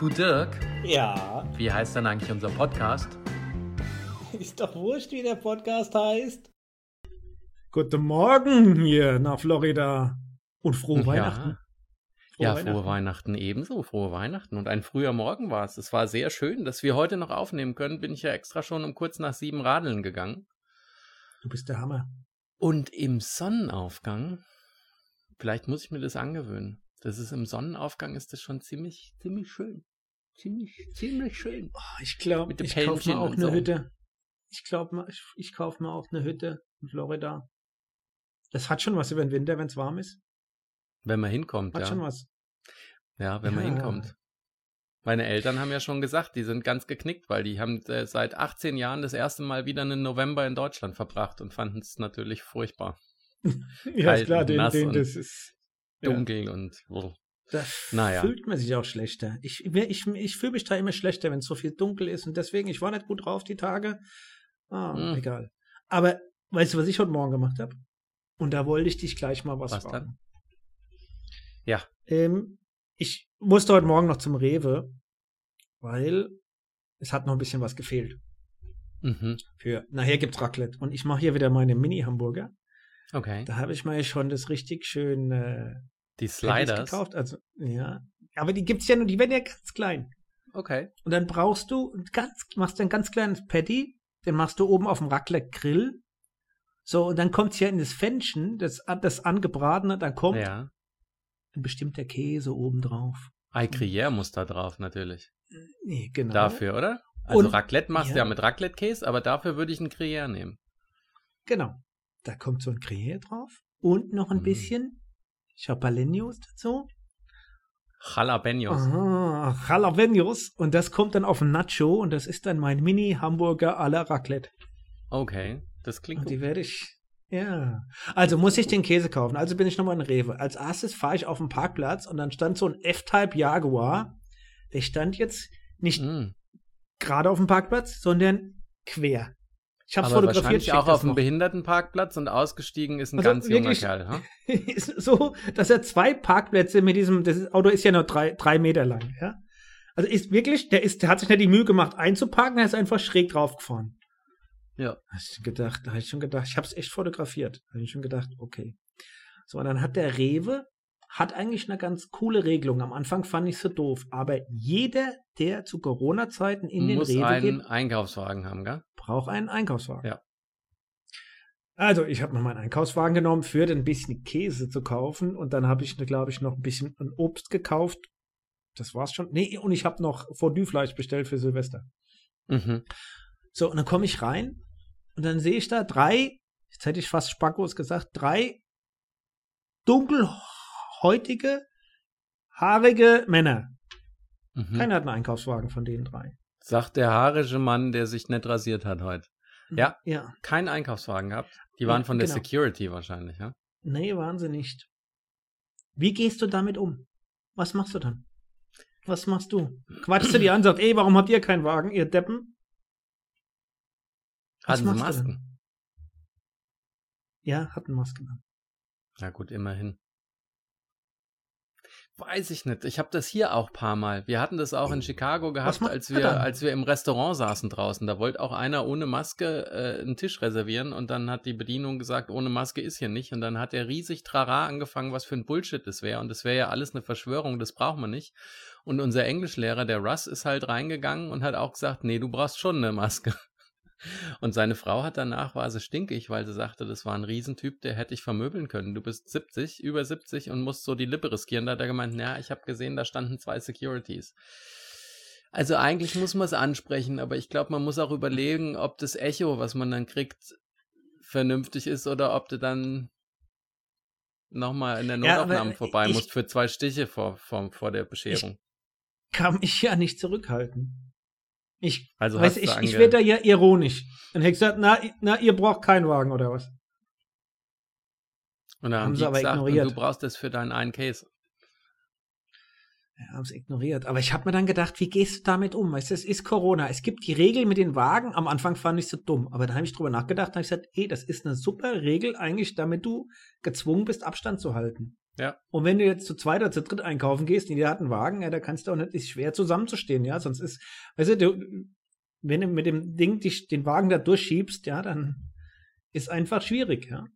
Du Dirk, Ja, wie heißt denn eigentlich unser Podcast? ist doch wurscht, wie der Podcast heißt. Guten Morgen hier nach Florida. Und frohe Weihnachten. Frohe ja, Weihnachten. frohe Weihnachten ebenso, frohe Weihnachten. Und ein früher Morgen war es. Es war sehr schön, dass wir heute noch aufnehmen können. Bin ich ja extra schon um kurz nach sieben Radeln gegangen. Du bist der Hammer. Und im Sonnenaufgang, vielleicht muss ich mir das angewöhnen. Das ist im Sonnenaufgang ist das schon ziemlich, ziemlich schön. Ziemlich, ziemlich schön. Oh, ich glaube, ich kaufe mir auch eine so. Hütte. Ich glaube, ich, ich kaufe mir auch eine Hütte in Florida. Das hat schon was über den Winter, wenn es warm ist. Wenn man hinkommt, Hat ja. schon was. Ja, wenn man Ja. hinkommt. Meine Eltern haben ja schon gesagt, die sind ganz geknickt, weil die haben äh, seit 18 Jahren das erste Mal wieder einen November in Deutschland verbracht und fanden es natürlich furchtbar. Ja, Kalt ist klar, den, nass den, das ist. Ja, Dunkel und oh. Da Naja. fühlt man sich auch schlechter. Ich, ich, ich fühle mich da immer schlechter, wenn es so viel dunkel ist. Und deswegen, ich war nicht gut drauf die Tage. Ah, Hm. egal. Aber weißt du, was ich heute Morgen gemacht habe? Und da wollte ich dich gleich mal was, Was fragen. dann? Ja. Ähm, ich musste heute Morgen noch zum Rewe, weil es hat noch ein bisschen was gefehlt. Mhm. Für nachher gibt's Raclette. Und ich mache hier wieder meine Mini-Hamburger. Okay. Da habe ich mir schon das richtig schön äh, Die Sliders. gekauft. Also, ja. Aber die gibt's ja nur, die werden ja ganz klein. Okay. Und dann brauchst du ein ganz, machst du ein ganz kleines Patty, den machst du oben auf dem Raclette-Grill. So, und dann kommt's ja in das Fännchen, das, das angebratene, dann kommt Ja. ein bestimmter Käse oben drauf. Ei Gruyère muss da drauf natürlich. Nee, genau. Dafür, oder? Also Und- Raclette machst du ja ja. mit Raclette-Käse, aber dafür würde ich einen Gruyère nehmen. Genau. Da kommt so ein Gruyère drauf und noch ein Mm. bisschen Jalapenos dazu. Jalapenos. Ah, Jalapenos. Und das kommt dann auf ein Nacho und das ist dann mein Mini-Hamburger à la Raclette. Okay. Das klingt Und gut. die werde ich. Ja. Also muss ich den Käse kaufen. Also bin ich nochmal in Rewe. Als erstes fahre ich auf den Parkplatz und dann stand so ein F-Type Jaguar. Der stand jetzt nicht Mm. gerade auf dem Parkplatz, sondern quer. Ich habe fotografiert. wahrscheinlich auch auf dem. Behindertenparkplatz und ausgestiegen ist ein Also ganz junger wirklich- Kerl. Ist so, dass er zwei Parkplätze mit diesem, das Auto ist ja nur drei, drei Meter lang, ja. Also ist wirklich, der ist, der hat sich nicht die Mühe gemacht einzuparken, er ist einfach schräg drauf gefahren. Ja. Hab ich gedacht, da habe ich schon gedacht, ich habe es echt fotografiert. Da habe ich schon gedacht, okay. So, und dann hat der Rewe, hat eigentlich eine ganz coole Regelung. Am Anfang fand ich so doof, aber jeder, der zu Corona-Zeiten in den Muss Rewe einen geht, Einkaufswagen haben, gell? braucht einen Einkaufswagen. Ja. Also, ich habe noch meinen Einkaufswagen genommen, für ein bisschen Käse zu kaufen. Und dann habe ich, glaube ich, noch ein bisschen ein Obst gekauft. Das war's schon. Nee, und ich habe noch Fondue-Fleisch bestellt für Silvester. Mhm. So, und dann komme ich rein und dann sehe ich da drei, jetzt hätte ich fast Spackos gesagt, drei dunkelhäutige, haarige Männer. Mhm. Keiner hat einen Einkaufswagen von den drei. Sagt der haarische Mann, der sich nicht rasiert hat heute. Ja. Ja. Keinen Einkaufswagen gehabt. Die waren Ja, von der genau. Security wahrscheinlich, ja? Nee, waren sie nicht. Wie gehst du damit um? Was machst du dann? Was machst du? Quatschst du die an, sagst, ey, warum habt ihr keinen Wagen, ihr Deppen? Was Hatten sie? Masken? Ja, hatten Masken an. Na gut, immerhin. Weiß ich nicht. Ich habe das hier auch paar Mal. Wir hatten das auch in Chicago gehabt, als wir, dann? als wir im Restaurant saßen draußen. Da wollte auch einer ohne Maske äh, einen Tisch reservieren und dann hat die Bedienung gesagt, ohne Maske ist hier nicht. Und dann hat er riesig Trara angefangen, was für ein Bullshit das wäre. Und das wäre ja alles eine Verschwörung, das braucht man nicht. Und unser Englischlehrer, der Russ, ist halt reingegangen und hat auch gesagt, nee, du brauchst schon eine Maske. Und seine Frau hat danach, war sie stinkig, weil sie sagte, das war ein Riesentyp, der hätte ich vermöbeln können. Du bist 70, über 70 und musst so die Lippe riskieren. Da hat er gemeint, na, ich habe gesehen, da standen zwei Securities. Also eigentlich muss man es ansprechen, aber ich glaube, man muss auch überlegen, ob das Echo, was man dann kriegt, vernünftig ist oder ob du dann nochmal in der Ja, Notaufnahme vorbei ich- musst für zwei Stiche vor, vor, vor der Bescherung. Kann mich ja nicht zurückhalten. Ich, Also weiß, ich, ich werde da ja ironisch. Dann hätte ich gesagt, na, na, ihr braucht keinen Wagen oder was? und dann haben sie aber gesagt, ignoriert. du brauchst das für deinen einen Case. Ja, haben es ignoriert. Aber ich habe mir dann gedacht, wie gehst du damit um? Weißt du, es ist Corona. Es gibt die Regel mit den Wagen. Am Anfang fand ich so dumm. Aber dann habe ich drüber nachgedacht und habe ich gesagt, ey, das ist eine super Regel eigentlich, damit du gezwungen bist, Abstand zu halten. Ja. Und wenn du jetzt zu zweit oder zu dritt einkaufen gehst, in die hatten Wagen, ja, da kannst du auch nicht, ist schwer zusammenzustehen, ja, sonst ist, weißt du, wenn du mit dem Ding dich, den Wagen da durchschiebst, ja, dann ist einfach schwierig, ja.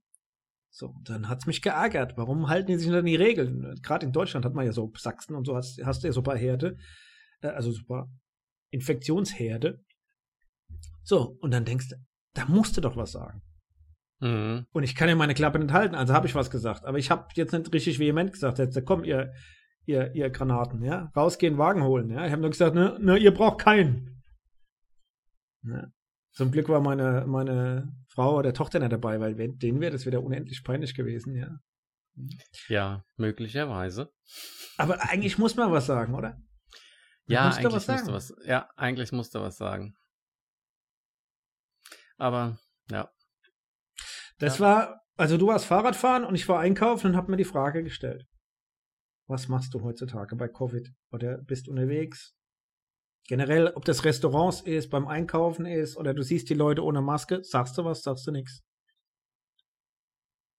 So, dann hat's mich geärgert. Warum halten die sich nicht an die Regeln? Gerade in Deutschland hat man ja so Sachsen und so, hast, hast du ja paar Herde, äh, also paar Infektionsherde. So, und dann denkst du, da musst du doch was sagen. Mhm. Und ich kann ja meine Klappe nicht halten, also habe ich was gesagt. Aber ich habe jetzt nicht richtig vehement gesagt. Jetzt komm, ihr, ihr, ihr Granaten, ja, rausgehen, Wagen holen. Ja, ich habe nur gesagt, ne, ne, ihr braucht keinen. Ja. Zum Glück war meine, meine Frau oder Tochter nicht dabei, weil wenn- denen wäre das wieder unendlich peinlich gewesen, ja. Ja, möglicherweise. Aber eigentlich muss man was sagen, oder? Ja, musst eigentlich was musst du sagen. was. Ja, eigentlich musst du was sagen. Aber ja, Das Ja. war, also du warst Fahrradfahren und ich war einkaufen und habe mir die Frage gestellt. Was machst du heutzutage bei Covid? Oder bist unterwegs? Generell, ob das Restaurants ist, beim Einkaufen ist oder du siehst die Leute ohne Maske, sagst du was, sagst du nichts.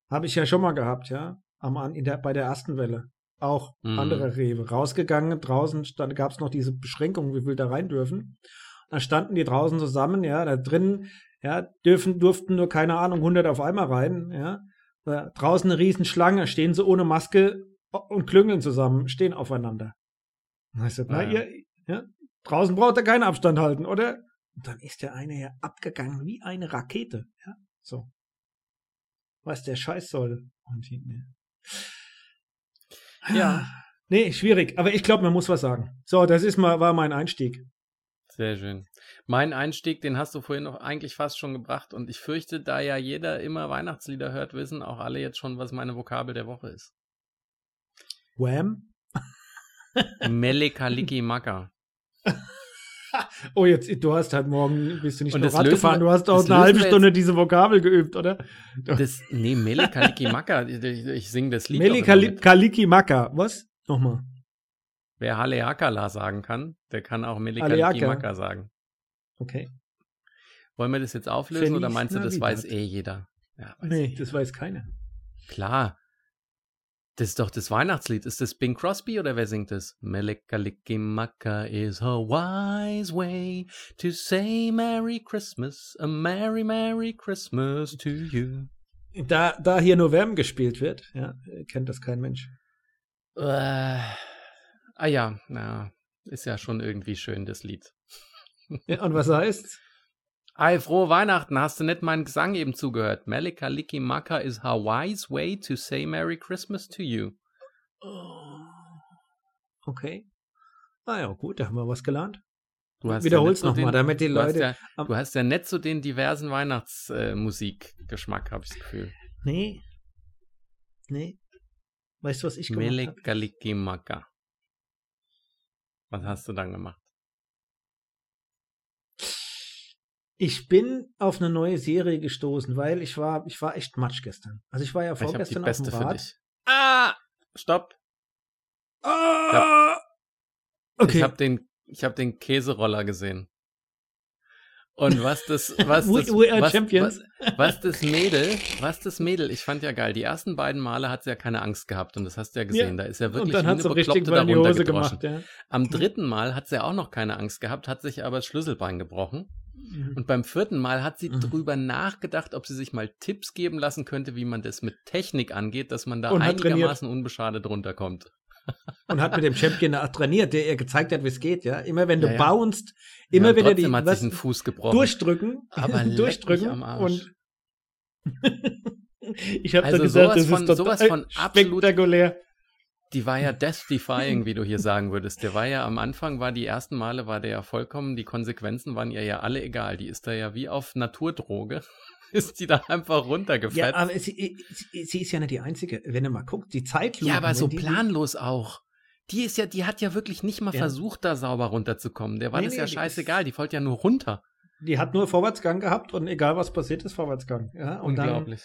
Habe ich ja schon mal gehabt, ja. Am, in der, bei der ersten Welle. Auch Mhm. andere Rewe. Rausgegangen, draußen gab es noch diese Beschränkung, wie viel da rein dürfen. Dann standen die draußen zusammen, ja, da drin, ja, dürfen, durften nur, keine Ahnung, 100 auf einmal rein, ja. Da draußen eine Riesenschlange, stehen sie ohne Maske und klüngeln zusammen, stehen aufeinander. Und ich sag, na, Ja, ja. ihr, ja, draußen braucht ihr keinen Abstand halten, oder? Und dann ist der eine ja abgegangen wie eine Rakete, ja, so. Was der Scheiß soll. Und ne. Ja. Nee, schwierig, aber ich glaube, man muss was sagen. So, das ist mal, war mein Einstieg. Sehr schön. Mein Einstieg, den hast du vorhin noch eigentlich fast schon gebracht und ich fürchte, da ja jeder immer Weihnachtslieder hört, wissen auch alle jetzt schon, was meine Vokabel der Woche ist. Wham? Melikaliki Maka. Oh, jetzt, du hast halt morgen, bist du nicht Und nur Rad gefahren, wir- du hast auch eine halbe Stunde diese Vokabel geübt, oder? Das, nee, Melikaliki Maka. Ich, ich singe das Lied. auch immer Melikali mit. Kaliki Maka. Was? Nochmal. Wer Haleakala sagen kann, der kann auch Melikaliki Haleaka. Maka sagen. Okay. Wollen wir das jetzt auflösen Feliz oder meinst du, das weiß eh jeder? Ja, weiß Nee, eh das weiß keiner. Klar. Das ist doch das Weihnachtslied. Ist das Bing Crosby oder wer singt das? Melekalikimaka is a wise way to say Merry Christmas, a Merry, Merry Christmas to you. Da, da hier nur Wham gespielt wird, ja, kennt das kein Mensch. Äh, ah ja, na, ist ja schon irgendwie schön, das Lied. Ja, und was heißt? Ei, frohe Weihnachten, hast du nicht meinen Gesang eben zugehört? Melekalikimaka is a wise way to say Merry Christmas to you. Okay. Ah ja, gut, da haben wir was gelernt. Du hast Wiederhol's ja nicht noch mal, den- damit die du hast Leute Ja, am- du hast ja nicht so den diversen Weihnachtsmusikgeschmack, habe ich das Gefühl. Nee. Nee. Weißt du, was ich gemacht habe? Melekalikimaka. Was hast du dann gemacht? Ich bin auf eine neue Serie gestoßen, weil ich war, ich war echt matsch gestern. Also ich war ja Ich habe die vorgestern auf beste dem für Rad. dich. Ah! Stopp! Ah! Okay. Ich habe den, ich hab den Käseroller gesehen. Und was das, was das, was. Was, was das Mädel, was das Mädel, ich fand ja geil. Die ersten beiden Male hat sie ja keine Angst gehabt und das hast du ja gesehen. Da ist ja und wirklich dann wie eine Bekloppte darunter gedroschen. gemacht. Ja. Am dritten Mal hat sie auch noch keine Angst gehabt, hat sich aber das Schlüsselbein gebrochen. Und beim vierten Mal hat sie Mhm. drüber nachgedacht, ob sie sich mal Tipps geben lassen könnte, wie man das mit Technik angeht, dass man da Und einigermaßen unbeschadet runterkommt. Und hat mit dem Champion trainiert, der ihr gezeigt hat, wie es geht. Ja, immer wenn du Ja, ja. bounced, immer ja, wieder die trotzdem hat was, Fuß gebrochen. durchdrücken, Aber durchdrücken am Arsch. und ich habe Also gesagt, sowas das von- ist total sowas von absolut- spektakulär. Die war ja death-defying, wie du hier sagen würdest. Der war ja am Anfang, war die ersten Male, war der ja vollkommen, die Konsequenzen waren ihr ja alle egal. Die ist da ja wie auf Naturdroge, ist die da einfach runtergefetzt. Ja, aber sie, sie, sie ist ja nicht die einzige. Wenn du mal guckst, die Zeitlupe. Ja, aber so planlos auch. Die ist ja, die hat ja wirklich nicht mal Ja. versucht, da sauber runterzukommen. Der war Nee, das nee, ja scheißegal. Die wollte ja nur runter. Die hat nur Vorwärtsgang gehabt und egal was passiert ist, Vorwärtsgang. Ja, Unglaublich.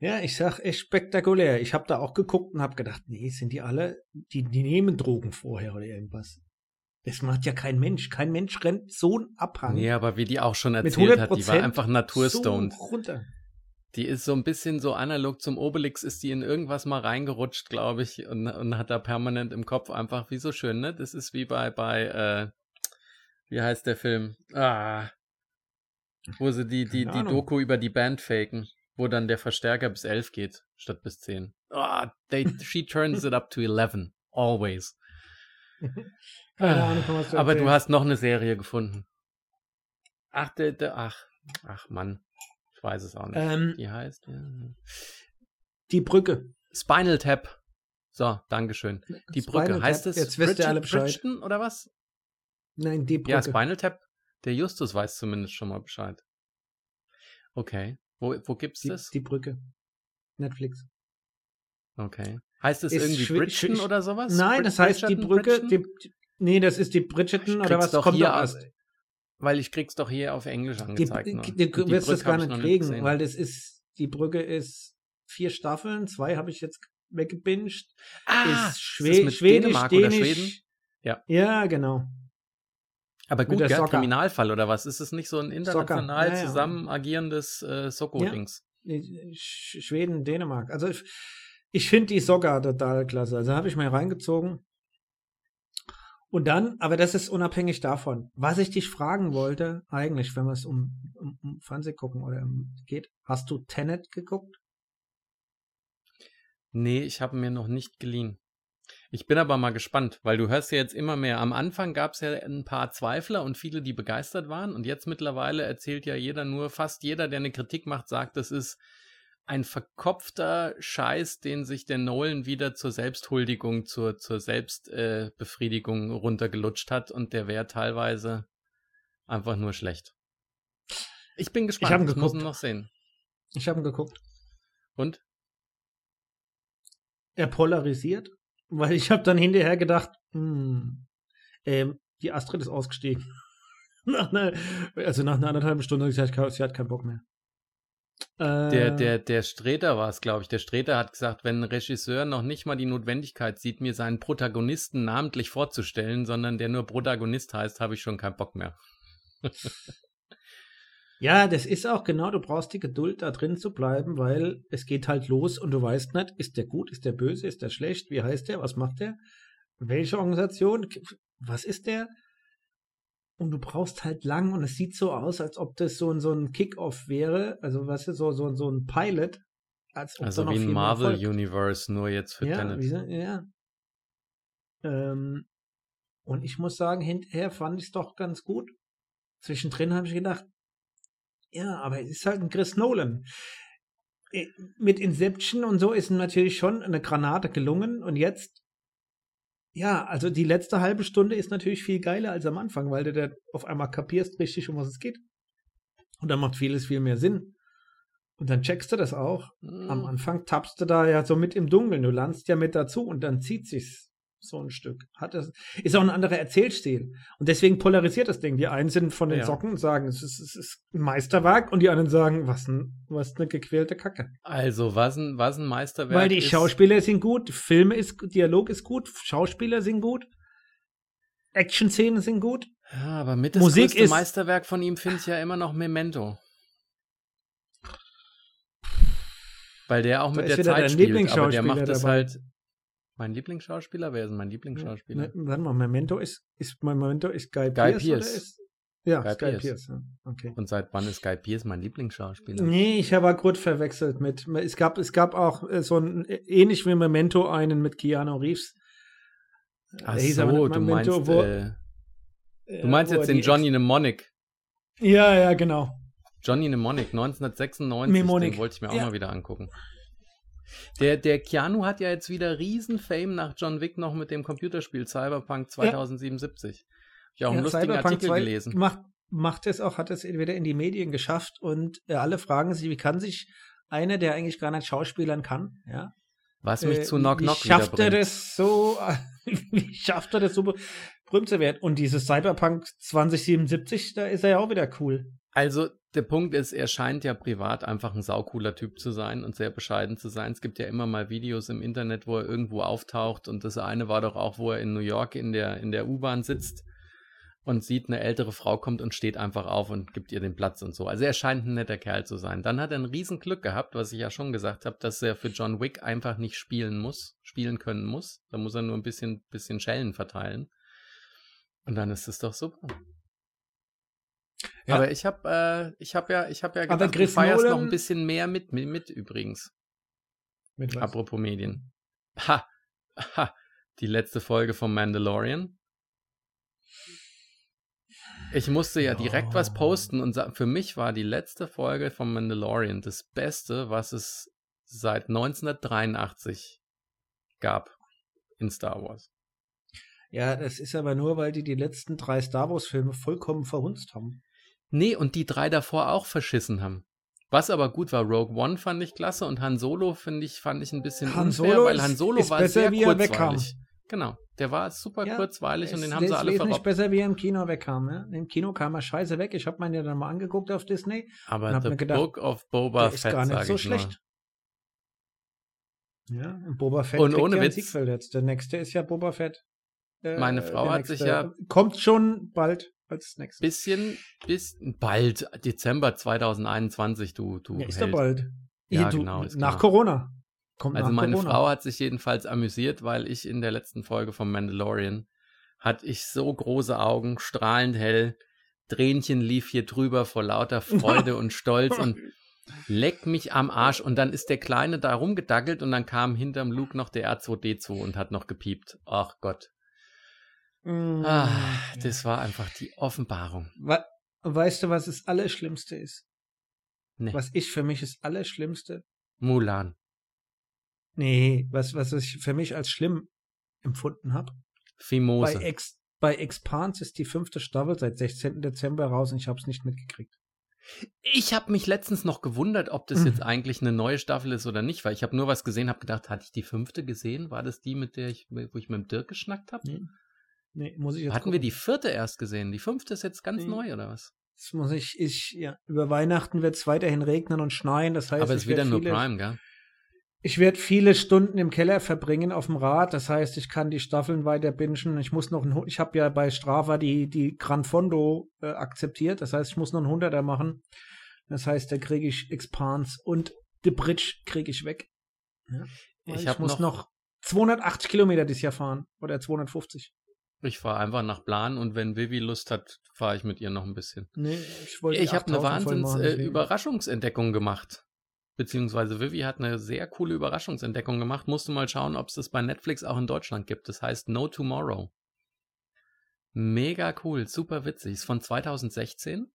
Dann, ja, ich sag echt spektakulär. Ich habe da auch geguckt und habe gedacht, nee, sind die alle, die, die nehmen Drogen vorher oder irgendwas. Das macht ja kein Mensch. Kein Mensch rennt so einen Abhang nee, aber wie die auch schon erzählt hat, die 100% war einfach naturstoned. so runter. Die ist so ein bisschen so analog zum Obelix, ist die in irgendwas mal reingerutscht, glaube ich, und, und hat da permanent im Kopf einfach, wie so schön, ne? Das ist wie bei, bei, äh, wie heißt der Film? Ah, wo sie die, die, die Doku über die Band faken, wo dann der Verstärker bis 11 geht, statt bis 10. Ah, they, she turns it up to 11. Always. Ahnung, Aber du hast noch eine Serie gefunden. Ach, de, de, ach, ach Mann. Ich weiß es auch nicht. Ähm, die heißt. Ja. Die Brücke. Spinal Tap. So, Dankeschön. Die Spinal Brücke. Tap. Heißt es Jetzt wisst ihr alle Bescheid. Bridgeton oder was? Nein, die Brücke. Ja, Spinal Tap. Der Justus weiß zumindest schon mal Bescheid. Okay. Wo, wo gibt's die, das? Die Brücke. Netflix. Okay. Heißt es irgendwie Bridgeton oder sowas? Nein, das heißt die Brücke. Die, nee, das ist die Bridgeton oder was doch kommt hier aus. Weil ich krieg's doch hier auf Englisch angezeigt. Die, die, du wirst das gar nicht kriegen, nicht weil das ist, die Brücke ist vier Staffeln, zwei habe ich jetzt weggebinged. Ah, ist Schwe ist das Schwedisch, Dänemark Dänisch. Oder Schweden? Ja. Ja, genau. Aber gut, ja, Kriminalfall oder was? Ist es nicht so ein international ja, ja. zusammen agierendes äh, Soko-Dings? Schweden, Dänemark. Also ich, ich finde die Soccer total klasse. Also habe ich mal reingezogen. Und dann, aber das ist unabhängig davon. Was ich dich fragen wollte, eigentlich, wenn es um, um, um Fernseh gucken oder um, geht, hast du Tenet geguckt? Nee, ich habe mir noch nicht geliehen. Ich bin aber mal gespannt, weil du hörst ja jetzt immer mehr. Am Anfang gab es ja ein paar Zweifler und viele, die begeistert waren. Und jetzt mittlerweile erzählt ja jeder nur, fast jeder, der eine Kritik macht, sagt, das ist ein verkopfter Scheiß, den sich der Nolan wieder zur Selbsthuldigung, zur, zur Selbstbefriedigung äh, runtergelutscht hat und der wäre teilweise einfach nur schlecht. Ich bin gespannt, ich, hab ich muss ihn noch sehen. Ich habe ihn geguckt. Und? Er polarisiert, weil ich habe dann hinterher gedacht, hm, ähm, die Astrid ist ausgestiegen. nach einer, also nach einer anderthalben Stunde ich gesagt, sie hat keinen Bock mehr. Der, äh. der, der Streter war es, glaube ich. Der Streter hat gesagt, wenn ein Regisseur noch nicht mal die Notwendigkeit sieht, mir seinen Protagonisten namentlich vorzustellen, sondern der nur Protagonist heißt, habe ich schon keinen Bock mehr. ja, das ist auch genau, du brauchst die Geduld, da drin zu bleiben, weil es geht halt los und du weißt nicht, ist der gut, ist der böse, ist der schlecht, wie heißt der, was macht der, welche Organisation, was ist der? Und du brauchst halt lang und es sieht so aus, als ob das so ein, so ein Kick-Off wäre, also weißt du, so, so, so ein Pilot. Als also wie ein Marvel-Universe, nur jetzt für ja, Tenet. Wie, ja. Ähm, und ich muss sagen, hinterher fand ich es doch ganz gut. Zwischendrin habe ich gedacht, ja, aber es ist halt ein Chris Nolan. Mit Inception und so ist natürlich schon eine Granate gelungen und jetzt ja, also die letzte halbe Stunde ist natürlich viel geiler als am Anfang, weil du da auf einmal kapierst richtig, um was es geht. Und dann macht vieles viel mehr Sinn. Und dann checkst du das auch. Mhm. Am Anfang tappst du da ja so mit im Dunkeln. Du landest ja mit dazu und dann zieht sich's so ein Stück. Hat das, ist auch ein anderer Erzählstil. Und deswegen polarisiert das Ding. Die einen sind von den ja. Socken und sagen, es ist, es ist ein Meisterwerk und die anderen sagen, was ein, was eine gequälte Kacke. Also, was ein, was ein Meisterwerk Weil die ist, Schauspieler sind gut, Filme ist, Dialog ist gut, Schauspieler sind gut, Action-Szenen sind gut. Ja, aber mit das Musik größte ist, Meisterwerk von ihm finde ich ja immer noch Memento. Weil der auch mit der Zeit spielt, aber der macht es halt mein Lieblingsschauspieler? Wer ist mein Lieblingsschauspieler? Ne, warte mal, Memento ist, ist mein Memento ist Guy, Guy Pierce, Pierce. Ist, ja, Guy, Guy Pierce. Pierce ja. Okay. Und seit wann ist Guy Pierce mein Lieblingsschauspieler? Nee, ich habe kurz verwechselt mit. Es gab, es gab auch äh, so ein ähnlich wie Memento einen mit Keanu Reeves. Ach so, du meinst, wo, äh, du meinst jetzt den Johnny Mnemonic. Ja, ja, genau. Johnny Mnemonic 1996, Mnemonic. den wollte ich mir auch ja. mal wieder angucken. Der, der Keanu hat ja jetzt wieder riesen Fame nach John Wick noch mit dem Computerspiel Cyberpunk 2077. Ja. Ich habe auch einen lustigen Cyberpunk Artikel gelesen. Macht, macht es auch, hat es wieder in die Medien geschafft und äh, alle fragen sich, wie kann sich einer, der eigentlich gar nicht Schauspielern kann, ja, was mich äh, zu Knock Knock schafft er das so, wie schafft er das so berühmt zu werden? Und dieses Cyberpunk 2077, da ist er ja auch wieder cool. Also der Punkt ist, er scheint ja privat einfach ein saucooler Typ zu sein und sehr bescheiden zu sein. Es gibt ja immer mal Videos im Internet, wo er irgendwo auftaucht und das eine war doch auch, wo er in New York in der, in der U-Bahn sitzt und sieht, eine ältere Frau kommt und steht einfach auf und gibt ihr den Platz und so. Also er scheint ein netter Kerl zu sein. Dann hat er ein Riesenglück gehabt, was ich ja schon gesagt habe, dass er für John Wick einfach nicht spielen muss, spielen können muss. Da muss er nur ein bisschen, bisschen Schellen verteilen. Und dann ist es doch super. Ja. Aber ich habe äh, ich habe ja, ich habe ja gedacht, du feierst noch Nolan- ein bisschen mehr mit, mit, mit übrigens. Mit was? Apropos Medien. Ha, ha, die letzte Folge vom Mandalorian. Ich musste ja direkt was Oh. posten und für mich war die letzte Folge vom Mandalorian das Beste, was es seit 1983 gab in Star Wars. Ja, das ist aber nur, weil die die letzten drei Star Wars-Filme vollkommen verhunzt haben. Nee, und die drei davor auch verschissen haben. Was aber gut war, Rogue One fand ich klasse und Han Solo finde ich, fand ich ein bisschen Han unfair, Solo weil ist- Han Solo ist war besser, sehr wie wegkam. kurzweilig. Genau, der war super Ja, kurzweilig und den haben sie alle wesentlich verrobbt. besser, wie er im Kino wegkam. Ne? Im Kino kam er scheiße weg. Ich habe mir ja dann mal angeguckt auf Disney. und Aber The mir gedacht, Book of Boba der ist Fett, gar nicht so schlecht. Ja, und Boba Fett Und ohne ja Witz. Sequel jetzt. Der nächste ist ja Boba Fett. Äh, Meine Frau hat sich nächste ja- Kommt schon bald als nächstes. Bisschen, bis bald, Dezember 2021, du, du ja, ist Held. bald. Ja, du, genau, ist nach genau. Corona. Kommt Also nach meine Corona. Frau hat sich jedenfalls amüsiert, weil ich in der letzten Folge vom Mandalorian hatte ich so große Augen, strahlend hell, Tränchen lief hier drüber vor lauter Freude und Stolz und leck mich am Arsch und dann ist der Kleine da rumgedackelt und dann kam hinterm Luke noch der R2D2 und hat noch gepiept. Ach Gott. Mm, Ah, ja. das war einfach die Offenbarung. We weißt du, was das Allerschlimmste ist? Nee. Was ich für mich das Allerschlimmste? Mulan. Nee, was, was ich für mich als schlimm empfunden habe. Bei, Fimose. Ex, bei Expanse ist die fünfte Staffel seit 16. Dezember raus und ich habe es nicht mitgekriegt. Ich habe mich letztens noch gewundert, ob das Mhm. jetzt eigentlich eine neue Staffel ist oder nicht, weil ich habe nur was gesehen, habe gedacht, hatte ich die fünfte gesehen? War das die, mit der ich, wo ich mit dem Dirk geschnackt habe? Nee, nee muss ich jetzt Hatten wir gucken. die vierte erst gesehen? Die fünfte ist jetzt ganz Nee. neu oder was? Das muss ich, ich, ja, über Weihnachten wird es weiterhin regnen und schneien. Das heißt, Aber es ich ist wieder werd nur viele, Prime, gell? Ich werde viele Stunden im Keller verbringen auf dem Rad. Das heißt, ich kann die Staffeln weiter bingen. Ich muss noch, ein, ich habe ja bei Strava die, die Gran Fondo äh, akzeptiert. Das heißt, ich muss noch einen Hunderter machen. Das heißt, da kriege ich Expans und The Bridge kriege ich weg. Ja, Ich ich muss noch- noch 280 Kilometer dieses Jahr fahren. Oder 250. Ich fahre einfach nach Plan und wenn Vivi Lust hat, fahre ich mit ihr noch ein bisschen. Nee, ich wollte Ich habe eine 8000 voll Wahnsinns machen, äh, gemacht. Beziehungsweise Vivi hat eine sehr coole Überraschungsentdeckung gemacht. Musst du mal schauen, ob es das bei Netflix auch in Deutschland gibt. Das heißt No Tomorrow. Mega cool, super witzig. Ist von 2016.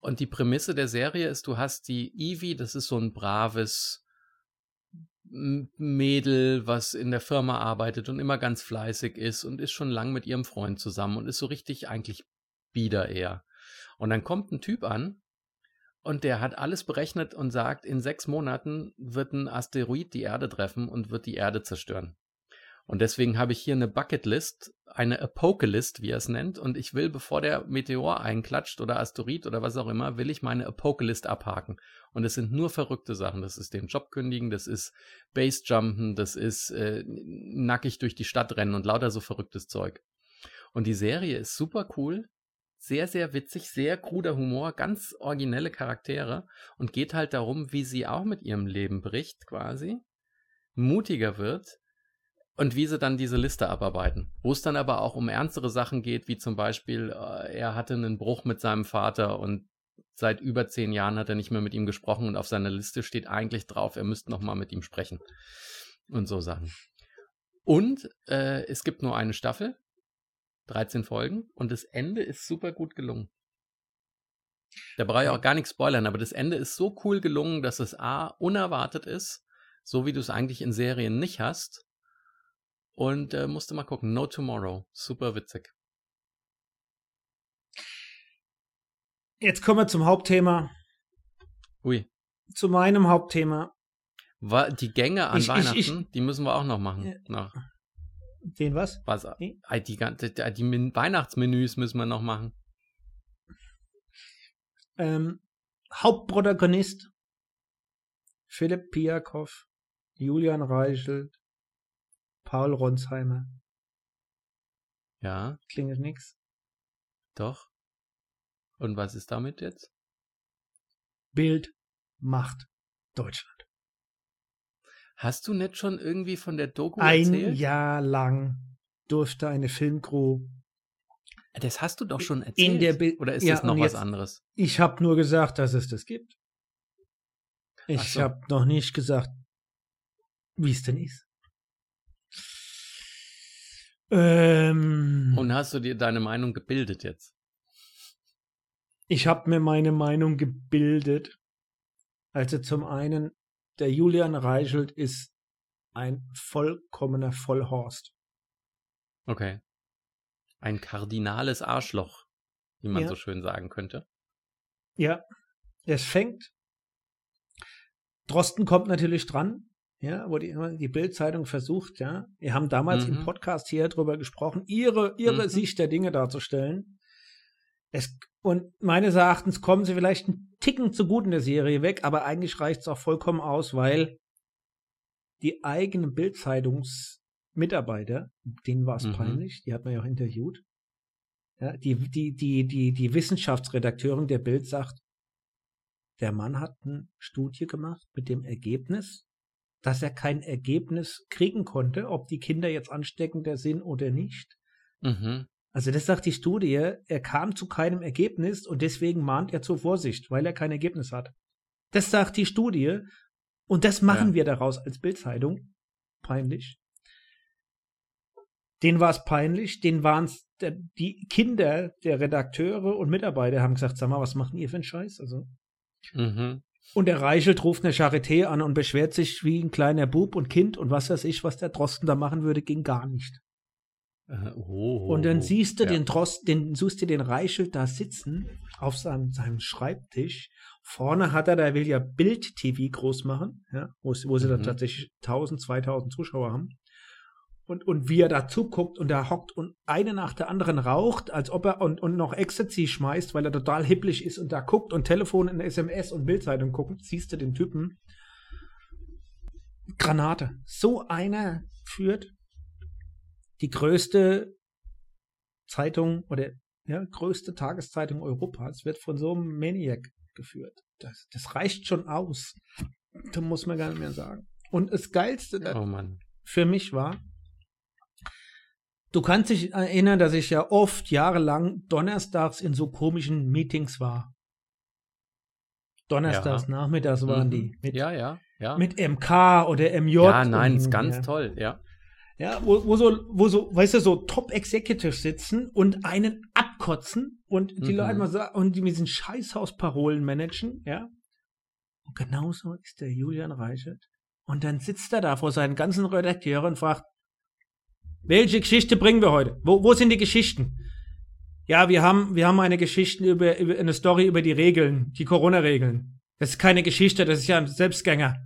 Und die Prämisse der Serie ist, du hast die Evie, das ist so ein braves Mädel, was in der Firma arbeitet und immer ganz fleißig ist und ist schon lang mit ihrem Freund zusammen und ist so richtig eigentlich bieder eher. Und dann kommt ein Typ an und der hat alles berechnet und sagt, in sechs Monaten wird ein Asteroid die Erde treffen und wird die Erde zerstören. Und deswegen habe ich hier eine Bucketlist, eine Apokelist, wie er es nennt. Und ich will, bevor der Meteor einklatscht oder Asteroid oder was auch immer, will ich meine Apokelist abhaken. Und es sind nur verrückte Sachen. Das ist den Job kündigen, das ist Basejumpen, das ist äh, nackig durch die Stadt rennen und lauter so verrücktes Zeug. Und die Serie ist super cool, sehr, sehr witzig, sehr kruder Humor, ganz originelle Charaktere und geht halt darum, wie sie auch mit ihrem Leben bricht, quasi, mutiger wird und wie sie dann diese Liste abarbeiten. Wo es dann aber auch um ernstere Sachen geht, wie zum Beispiel, äh, er hatte einen Bruch mit seinem Vater und seit über zehn Jahren hat er nicht mehr mit ihm gesprochen und auf seiner Liste steht eigentlich drauf, er müsste noch mal mit ihm sprechen. Und so Sachen. Und äh, es gibt nur eine Staffel, 13 Folgen und das Ende ist super gut gelungen. Da brauche ich auch gar nichts spoilern, aber das Ende ist so cool gelungen, dass es A, unerwartet ist, so wie du es eigentlich in Serien nicht hast. Und äh, musste mal gucken. No Tomorrow. Super witzig. Jetzt kommen wir zum Hauptthema. Ui. Zu meinem Hauptthema. War die Gänge an Ich- ich- Weihnachten, ich- die müssen wir auch noch machen. Ja. Nach, Den was? was, Nee. äh, die, ganze- die, die Men- Weihnachtsmenüs müssen wir noch machen. Ähm, Hauptprotagonist Philipp Piakow, Julian Reichelt, Paul Ronsheimer. Ja. Klingelt nix. Doch. Und was ist damit jetzt? Bild macht Deutschland. Hast du nicht schon irgendwie von der Doku Ein erzählt? Jahr lang durfte eine Filmcrew. Das hast du doch schon erzählt. In der Bi- Oder ist Ja, das noch was jetzt- anderes? Ich habe nur gesagt, dass es das gibt. Ich so. habe noch nicht gesagt, wie es denn ist. Ähm, Und hast du dir deine Meinung gebildet jetzt? ich habe mir meine Meinung gebildet. Also zum einen, der Julian Reichelt ist ein vollkommener Vollhorst. Okay. Ein kardinales Arschloch, wie man Ja. so schön sagen könnte. Ja, es fängt. Drosten kommt natürlich dran, ja, wo die, die Bild-Zeitung versucht, ja. Wir haben damals Mhm. im Podcast hier drüber gesprochen, ihre, ihre Mhm. Sicht der Dinge darzustellen. Es, und meines Erachtens kommen sie vielleicht einen Ticken zu gut in der Serie weg, aber eigentlich reicht es auch vollkommen aus, weil die eigenen Bild-Zeitungsmitarbeiter, denen war es Mhm. peinlich, die hat man ja auch interviewt. Ja, die, die, die, die, die Wissenschaftsredakteurin der Bild sagt, der Mann hat eine Studie gemacht mit dem Ergebnis, dass er kein Ergebnis kriegen konnte, ob die Kinder jetzt ansteckender sind oder nicht. Mhm. Also das sagt die Studie, er kam zu keinem Ergebnis und deswegen mahnt er zur Vorsicht, weil er kein Ergebnis hat. Das sagt die Studie und das machen Ja. wir daraus als Bildzeitung. Peinlich. Den war es peinlich, den waren es die Kinder der Redakteure und Mitarbeiter haben gesagt, sag mal, was macht ihr für einen Scheiß? Also Mhm. Und der Reichelt ruft eine Charité an und beschwert sich wie ein kleiner Bub und Kind und was weiß ich, was der Drosten da machen würde, ging gar nicht. Äh, oh, Und dann oh, siehst du ja. den Drosten, den suchst du den Reichelt da sitzen auf seinem, seinem Schreibtisch. Vorne hat er, der will ja Bild-TV groß machen, ja, wo, wo sie dann Mhm. tatsächlich 1000, 2000 Zuschauer haben. Und, und wie er da zuguckt und da hockt und eine nach der anderen raucht, als ob er und, und noch Ecstasy schmeißt, weil er total hipplich ist und da guckt und Telefon in SMS und Bildzeitung guckt, siehst du den Typen. Granate. So einer führt die größte Zeitung oder ja, größte Tageszeitung Europas wird von so einem Maniac geführt. Das, das reicht schon aus. Da muss man gar nicht mehr sagen. Und das Geilste Oh für mich war, du kannst dich erinnern, dass ich ja oft jahrelang donnerstags in so komischen Meetings war. Donnerstags Ja. nachmittags waren Mhm. die. Mit, ja, ja, ja. mit MK oder MJ. ja, nein, ist ganz ja. toll, ja. Ja, wo, wo so, wo so, weißt du, so Top-Executives sitzen und einen abkotzen und die Mhm. Leute mal sagen, und die mit diesen Scheißhausparolen managen, ja. Und genauso ist der Julian Reichelt. Und dann sitzt er da vor seinen ganzen Redakteuren und fragt, welche Geschichte bringen wir heute? Wo, wo sind die Geschichten? Ja, wir haben, wir haben eine Geschichte über, über eine Story über die Regeln, die Corona-Regeln. Das ist keine Geschichte, das ist ja ein Selbstgänger.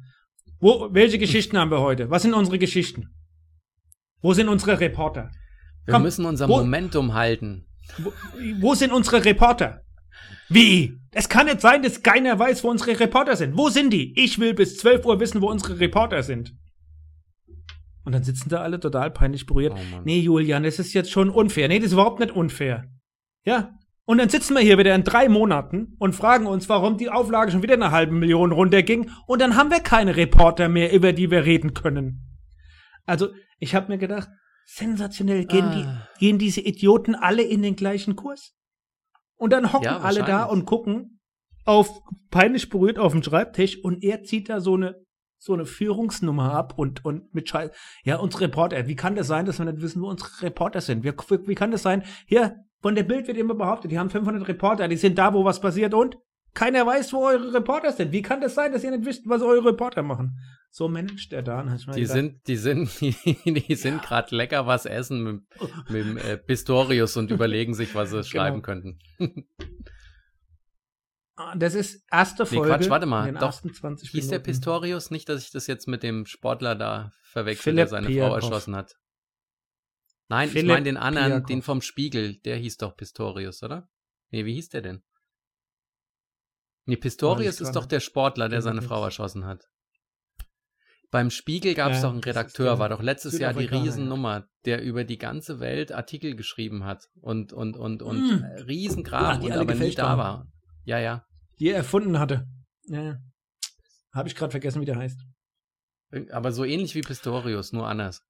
Wo, welche Geschichten haben wir heute? Was sind unsere Geschichten? Wo sind unsere Reporter? Wir Komm, müssen unser wo- Momentum halten. Wo, wo sind unsere Reporter? Wie? Es kann nicht sein, dass keiner weiß, wo unsere Reporter sind. Wo sind die? Ich will bis 12 Uhr wissen, wo unsere Reporter sind. Und dann sitzen da alle total peinlich berührt. Oh. Nee, Julian, das ist jetzt schon unfair. Nee, das ist überhaupt nicht unfair. Ja. Und dann sitzen wir hier wieder in drei Monaten und fragen uns, warum die Auflage schon wieder eine halbe Million runterging. Und dann haben wir keine Reporter mehr, über die wir reden können. Also, ich habe mir gedacht, sensationell gehen, Ah. die, gehen diese Idioten alle in den gleichen Kurs. Und dann hocken Ja, alle da und gucken auf peinlich berührt auf dem Schreibtisch und er zieht da so eine so eine Führungsnummer ab und und mit Scheiß. Ja, unsere Reporter. Wie kann das sein, dass wir nicht wissen, wo unsere Reporter sind? Wie, wie kann das sein? Hier von der Bild wird immer behauptet, die haben 500 Reporter, die sind da, wo was passiert und keiner weiß, wo eure Reporter sind. Wie kann das sein, dass ihr nicht wisst, was eure Reporter machen? So managt er da. Die gedacht, sind, die sind, die, sind gerade lecker was essen mit, mit dem äh, Pistorius und überlegen sich, was Genau. sie schreiben könnten. das ist erste Nee, Folge. Quatsch, warte mal, doch. ersten 20 Hieß der Minuten. Pistorius nicht, dass ich das jetzt mit dem Sportler da verwechsel, der seine Frau Piakow. erschossen hat? Nein, ich Philipp meine den anderen, Piakow. den vom Spiegel, der hieß doch Pistorius, oder? Nee, wie hieß der denn? Nee, Pistorius ich ist doch nicht. der Sportler, der ich seine nicht. Frau erschossen hat. Beim Spiegel gab es Ja, doch einen Redakteur, der war doch letztes Jahr die ja. Riesennummer, der über die ganze Welt Artikel geschrieben hat und, und, und, und Mm. und alle aber nie gefälscht da war. Ja, ja. Die er erfunden hatte. Ja. Habe ich gerade vergessen, wie der heißt. Aber so ähnlich wie Pistorius, nur anders.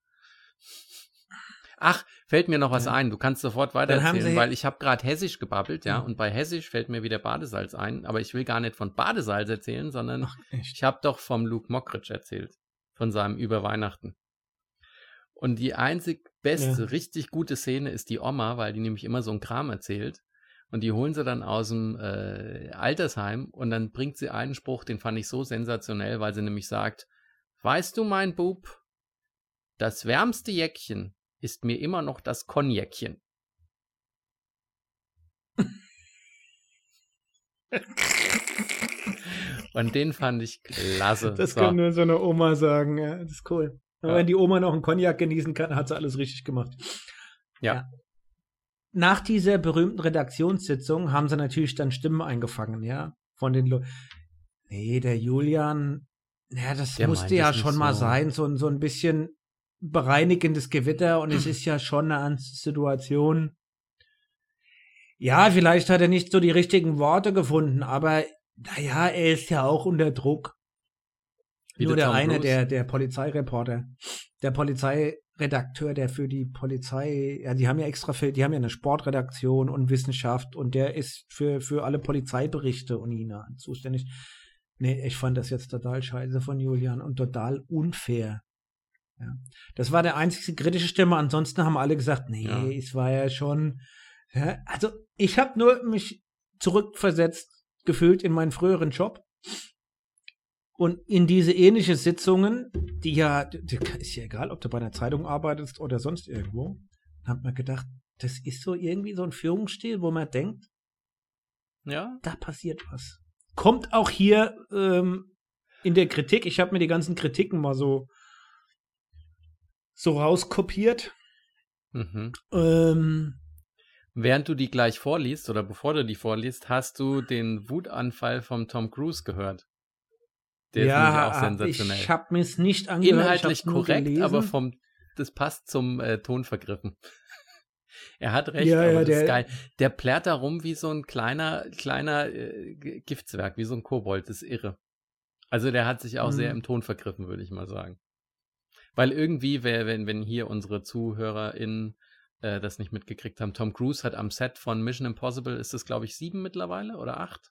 Ach, fällt mir noch was Ja. ein. Du kannst sofort weitererzählen, weil ich habe gerade Hessisch gebabbelt, ja, Mhm. und bei Hessisch fällt mir wieder Badesalz ein, aber ich will gar nicht von Badesalz erzählen, sondern Ach, ich habe doch vom Luke Mockridge erzählt, von seinem Über Weihnachten. Und die einzig beste, Ja. richtig gute Szene ist die Oma, weil die nämlich immer so einen Kram erzählt. Und die holen sie dann aus dem äh, Altersheim und dann bringt sie einen Spruch, den fand ich so sensationell, weil sie nämlich sagt, weißt du, mein Bub, das wärmste Jäckchen ist mir immer noch das Konjäckchen. Und den fand ich klasse. Das So. kann nur so eine Oma sagen, ja, das ist cool. Aber Ja. wenn die Oma noch einen Cognac genießen kann, hat sie alles richtig gemacht. Ja. Nach dieser berühmten Redaktionssitzung haben sie natürlich dann Stimmen eingefangen, ja, von den Leuten. Nee, der Julian, ja, das Der musste ja schon mal so. sein, so, ein- so ein bisschen bereinigendes Gewitter und es ist ja schon eine Situation. Ja, vielleicht hat er nicht so die richtigen Worte gefunden, aber naja, er ist ja auch unter Druck. Wie Nur der der eine, der, der Polizeireporter, der Polizeiredakteur, der für die Polizei, ja, die haben ja extra für, die haben ja eine Sportredaktion und Wissenschaft und der ist für, für alle Polizeiberichte und ihn zuständig. Nee, ich fand das jetzt total scheiße von Julian und total unfair. Ja. Das war der einzige kritische Stimme. Ansonsten haben alle gesagt, nee, Ja. es war ja schon. Ja, also ich habe nur mich zurückversetzt gefühlt in meinen früheren Job und in diese ähnliche Sitzungen, die ja, ist ja egal, ob du bei einer Zeitung arbeitest oder sonst irgendwo, hat man gedacht, das ist so irgendwie so ein Führungsstil, wo man denkt, Ja, da passiert was. Kommt auch hier ähm, in der Kritik, ich habe mir die ganzen Kritiken mal so, so rauskopiert. mhm. Ähm, Während du die gleich vorliest oder bevor du die vorliest, hast du den Wutanfall vom Tom Cruise gehört. Der ist nämlich auch sensationell. ich habe mir es nicht angehört. ich Inhaltlich korrekt, aber vom das passt zum äh, Ton vergriffen. er hat recht, Ja, aber ja, das der- ist geil. Der plärt da rum wie so ein kleiner, kleiner äh, Giftswerk, wie so ein Kobold, das ist irre. Also der hat sich auch Mhm. sehr im Ton vergriffen, würde ich mal sagen. Weil irgendwie, wenn, wenn hier unsere ZuhörerInnen äh, das nicht mitgekriegt haben, Tom Cruise hat am Set von Mission Impossible, ist es glaube ich sieben mittlerweile oder acht?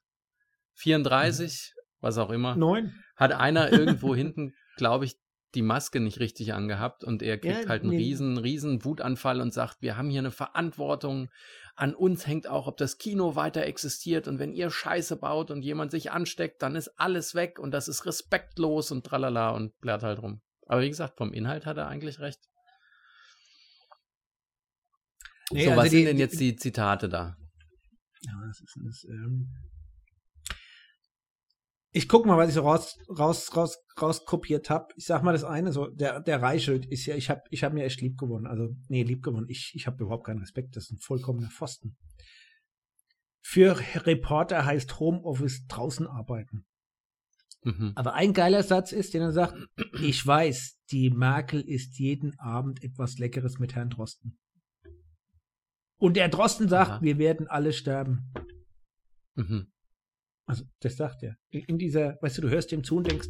34, was auch immer Neun. hat einer irgendwo hinten, glaube ich, die Maske nicht richtig angehabt und er kriegt Ja, halt einen nee. riesen, riesen Wutanfall und sagt, wir haben hier eine Verantwortung. An uns hängt auch, ob das Kino weiter existiert und wenn ihr Scheiße baut und jemand sich ansteckt, dann ist alles weg und das ist respektlos und tralala und blärt halt rum. Aber wie gesagt, vom Inhalt hat er eigentlich recht. Nee, so, also was die- sind denn jetzt die Zitate da? Ja, das ist das, ähm ich guck mal, was ich so raus, raus, raus, rauskopiert habe. Ich sag mal das eine, so, der, der Reichelt ist ja, ich habe ich hab mir echt lieb gewonnen. Also, nee, lieb gewonnen. Ich, ich habe überhaupt keinen Respekt. Das ist ein vollkommener Pfosten. Für Reporter heißt Homeoffice draußen arbeiten. Mhm. Aber ein geiler Satz ist, den er sagt, ich weiß, die Merkel isst jeden Abend etwas Leckeres mit Herrn Drosten. Und der Drosten sagt, Aha. wir werden alle sterben. Mhm. Also, das sagt er. In in dieser, weißt du, du hörst ihm zu und denkst.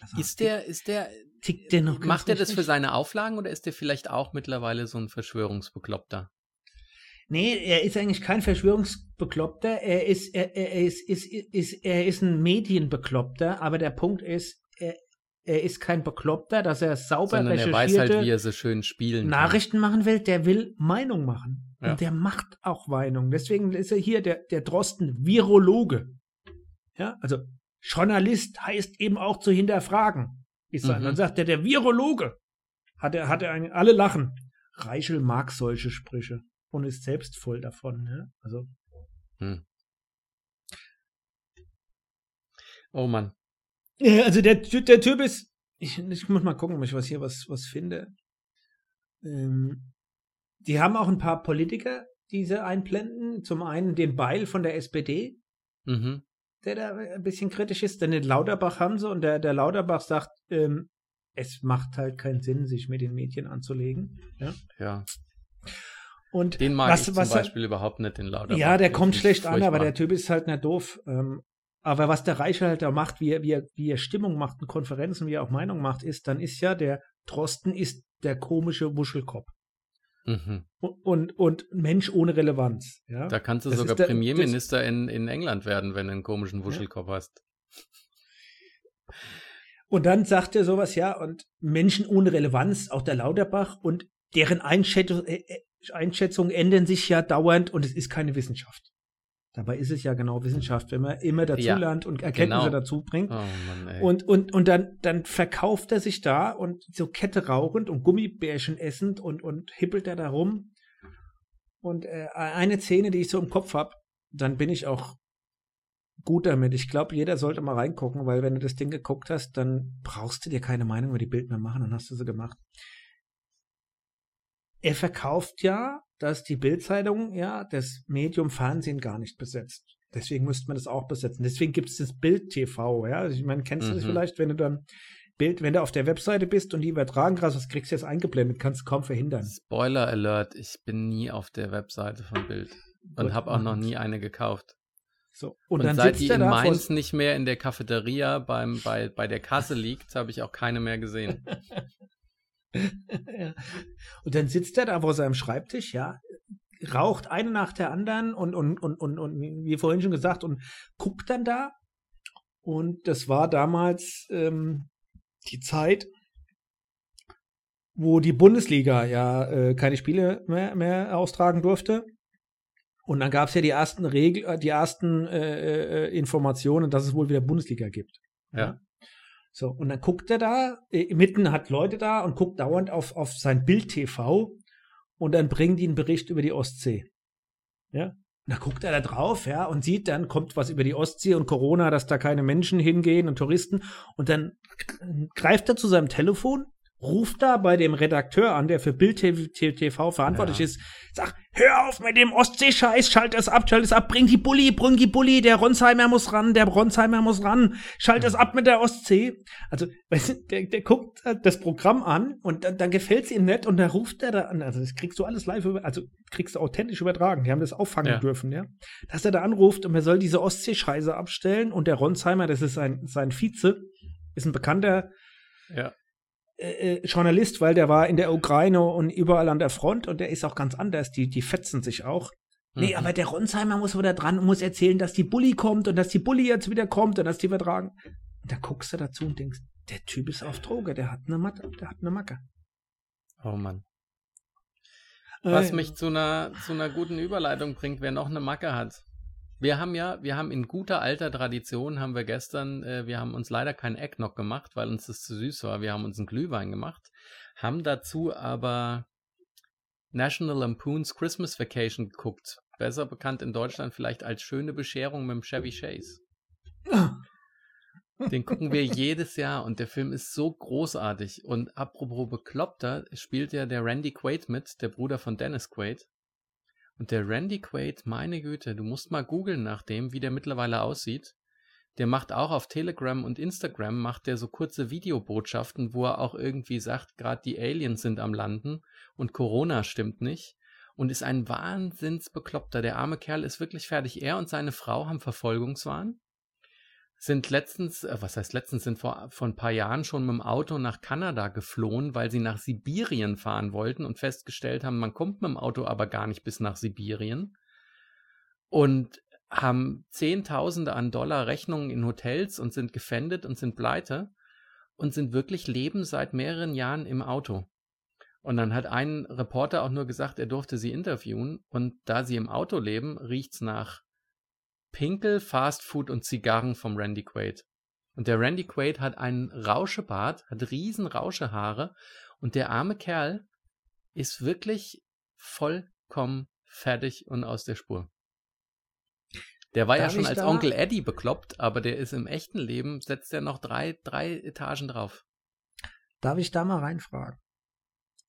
also, Ist der, ist der, tickt der noch macht er das für seine Auflagen oder ist der vielleicht auch mittlerweile so ein Verschwörungsbekloppter? Nee, er ist eigentlich kein Verschwörungsbekloppter. Er ist, er, er ist, ist, ist, er ist ein Medienbekloppter, aber der Punkt ist, er, er ist kein Bekloppter, dass er sauber Sondern er weiß recherchierte halt, wie er so schön spielen kann. Nachrichten machen will, der will Meinung machen. Ja. Und der macht auch Meinung. Deswegen ist er hier der, der Drosten Virologe. Ja, also Journalist heißt eben auch zu hinterfragen. Ist er. Mhm. Dann sagt er, der Virologe. Hat er, hat er eine, alle lachen. Reichel mag solche Sprüche und ist selbst voll davon. Ne? Also, Hm. Oh Mann. Also der, der Typ ist. Ich, ich muss mal gucken, ob ich was hier was, was finde. Ähm, die haben auch ein paar Politiker, die sie einblenden. Zum einen den Beil von der SPD. Mhm. der da ein bisschen kritisch ist. Denn den Lauterbach haben sie und der, der Lauterbach sagt, ähm, es macht halt keinen Sinn, sich mit den Medien anzulegen. Ja. Ja. Und Den mag was, ich zum was Beispiel überhaupt nicht, den Lauterbach. Ja, der kommt schlecht an, aber der Typ ist halt nicht doof. Ähm, aber was der Reichel halt da macht, wie er, wie, er, wie er Stimmung macht in Konferenzen, wie er auch Meinung macht, ist, dann ist ja der Drosten ist der komische Wuschelkopf. Mhm. Und, und, und Mensch ohne Relevanz. Ja? Da kannst du Das sogar der- Premierminister in, in England werden, wenn du einen komischen Wuschelkopf hast. Und dann sagt er sowas, ja, und Menschen ohne Relevanz, auch der Lauterbach, und deren Einschätzung, äh, äh, Einschätzungen ändern sich ja dauernd und es ist keine Wissenschaft. Dabei ist es ja genau Wissenschaft, wenn man immer dazulernt und Erkenntnisse genau. dazu bringt. Oh Mann. Und, und, und dann, dann verkauft er sich da und so Kette rauchend und Gummibärchen essend und, und hippelt er da rum. Und äh, eine Szene, die ich so im Kopf habe, dann bin ich auch gut damit. Ich glaube, jeder sollte mal reingucken, weil wenn du das Ding geguckt hast, dann brauchst du dir keine Meinung über die Bild mehr machen, dann hast du sie gemacht. Er verkauft ja, dass die Bildzeitung ja das Medium Fernsehen gar nicht besetzt. Deswegen müsste man das auch besetzen. Deswegen gibt es das Bild TV, ja. Also ich meine, kennst du das Mhm. vielleicht, wenn du dann Bild, wenn du auf der Webseite bist und die übertragen gerade, das kriegst du jetzt eingeblendet, kannst du kaum verhindern. Spoiler Alert, ich bin nie auf der Webseite von Bild und habe auch noch nie eine gekauft. So. Und, Und, dann seit die in Mainz nicht mehr in der Cafeteria beim, bei, bei der Kasse liegt, habe ich auch keine mehr gesehen. ja. Und dann sitzt er da vor seinem Schreibtisch, ja, raucht eine nach der anderen und, und, und, und, und wie vorhin schon gesagt, und guckt dann da. Und das war damals ähm, die Zeit, wo die Bundesliga ja äh, keine Spiele mehr, mehr austragen durfte. Und dann gab es ja die ersten Regel, äh, die ersten äh, äh, Informationen, dass es wohl wieder Bundesliga gibt. Ja. So, und dann guckt er da, äh, mitten hat Leute da und guckt dauernd auf, auf sein Bild TV und dann bringen die einen Bericht über die Ostsee. Ja. Und da guckt er da drauf, ja, und sieht dann, kommt was über die Ostsee und Corona, dass da keine Menschen hingehen und Touristen. Und dann greift er zu seinem Telefon, ruft da bei dem Redakteur an, der für Bild TV verantwortlich Ja. ist, sagt, hör auf mit dem Ostsee-Scheiß, schalt es ab, schalt es ab, bring die Bulli, bring die Bulli, der Ronsheimer muss ran, der Ronsheimer muss ran, schalt es ab mit der Ostsee. Also, weißt du, der, der guckt äh, das Programm an und dann, dann gefällt es ihm nicht und dann ruft er da an. Also, das kriegst du alles live, über, also kriegst du authentisch übertragen. Die haben das auffangen Ja. dürfen, ja. Dass er da anruft und er soll diese Ostsee-Scheiße abstellen und der Ronsheimer, das ist sein, sein Vize, ist ein bekannter Ja. Äh, äh, Journalist, weil der war in der Ukraine und überall an der Front und der ist auch ganz anders. Die, die fetzen sich auch. Nee, Mhm. aber der Ronsheimer muss wieder dran und muss erzählen, dass die Bulli kommt und dass die Bulli jetzt wieder kommt und dass die vertragen. Und da guckst du dazu und denkst, der Typ ist auf Droge, der hat eine Matte, der hat eine Macke. Oh Mann. Was Äh, mich zu einer, zu einer guten Überleitung bringt, wer noch eine Macke hat. Wir haben ja, wir haben in guter alter Tradition, haben wir gestern, äh, wir haben uns leider kein Eggnog gemacht, weil uns das zu süß war. Wir haben uns einen Glühwein gemacht, haben dazu aber National Lampoon's Christmas Vacation geguckt. Besser bekannt in Deutschland vielleicht als schöne Bescherung mit dem Chevy Chase. Den gucken wir jedes Jahr und der Film ist so großartig. Und apropos Bekloppter, spielt ja der Randy Quaid mit, der Bruder von Dennis Quaid. Und der Randy Quaid, meine Güte, du musst mal googeln nach dem, wie der mittlerweile aussieht. Der macht auch auf Telegram und Instagram, macht der so kurze Videobotschaften, wo er auch irgendwie sagt, gerade die Aliens sind am Landen und Corona stimmt nicht. Und ist ein Wahnsinnsbekloppter. Der arme Kerl ist wirklich fertig. Er und seine Frau haben Verfolgungswahn sind letztens, äh, was heißt letztens, sind vor, vor ein paar Jahren schon mit dem Auto nach Kanada geflohen, weil sie nach Sibirien fahren wollten und festgestellt haben, man kommt mit dem Auto aber gar nicht bis nach Sibirien. Und haben Zehntausende an Dollar Rechnungen in Hotels und sind gefändet und sind pleite und sind wirklich leben seit mehreren Jahren im Auto. Und dann hat ein Reporter auch nur gesagt, er durfte sie interviewen und da sie im Auto leben, riecht's nach Pinkel, Fastfood und Zigarren vom Randy Quaid. Und der Randy Quaid hat einen Rauschebart, hat riesen Rauschehaare und der arme Kerl ist wirklich vollkommen fertig und aus der Spur. Der war ja Darf schon ich als da- Onkel Eddie bekloppt, aber der ist im echten Leben, setzt er noch drei, drei Etagen drauf. Darf ich da mal reinfragen?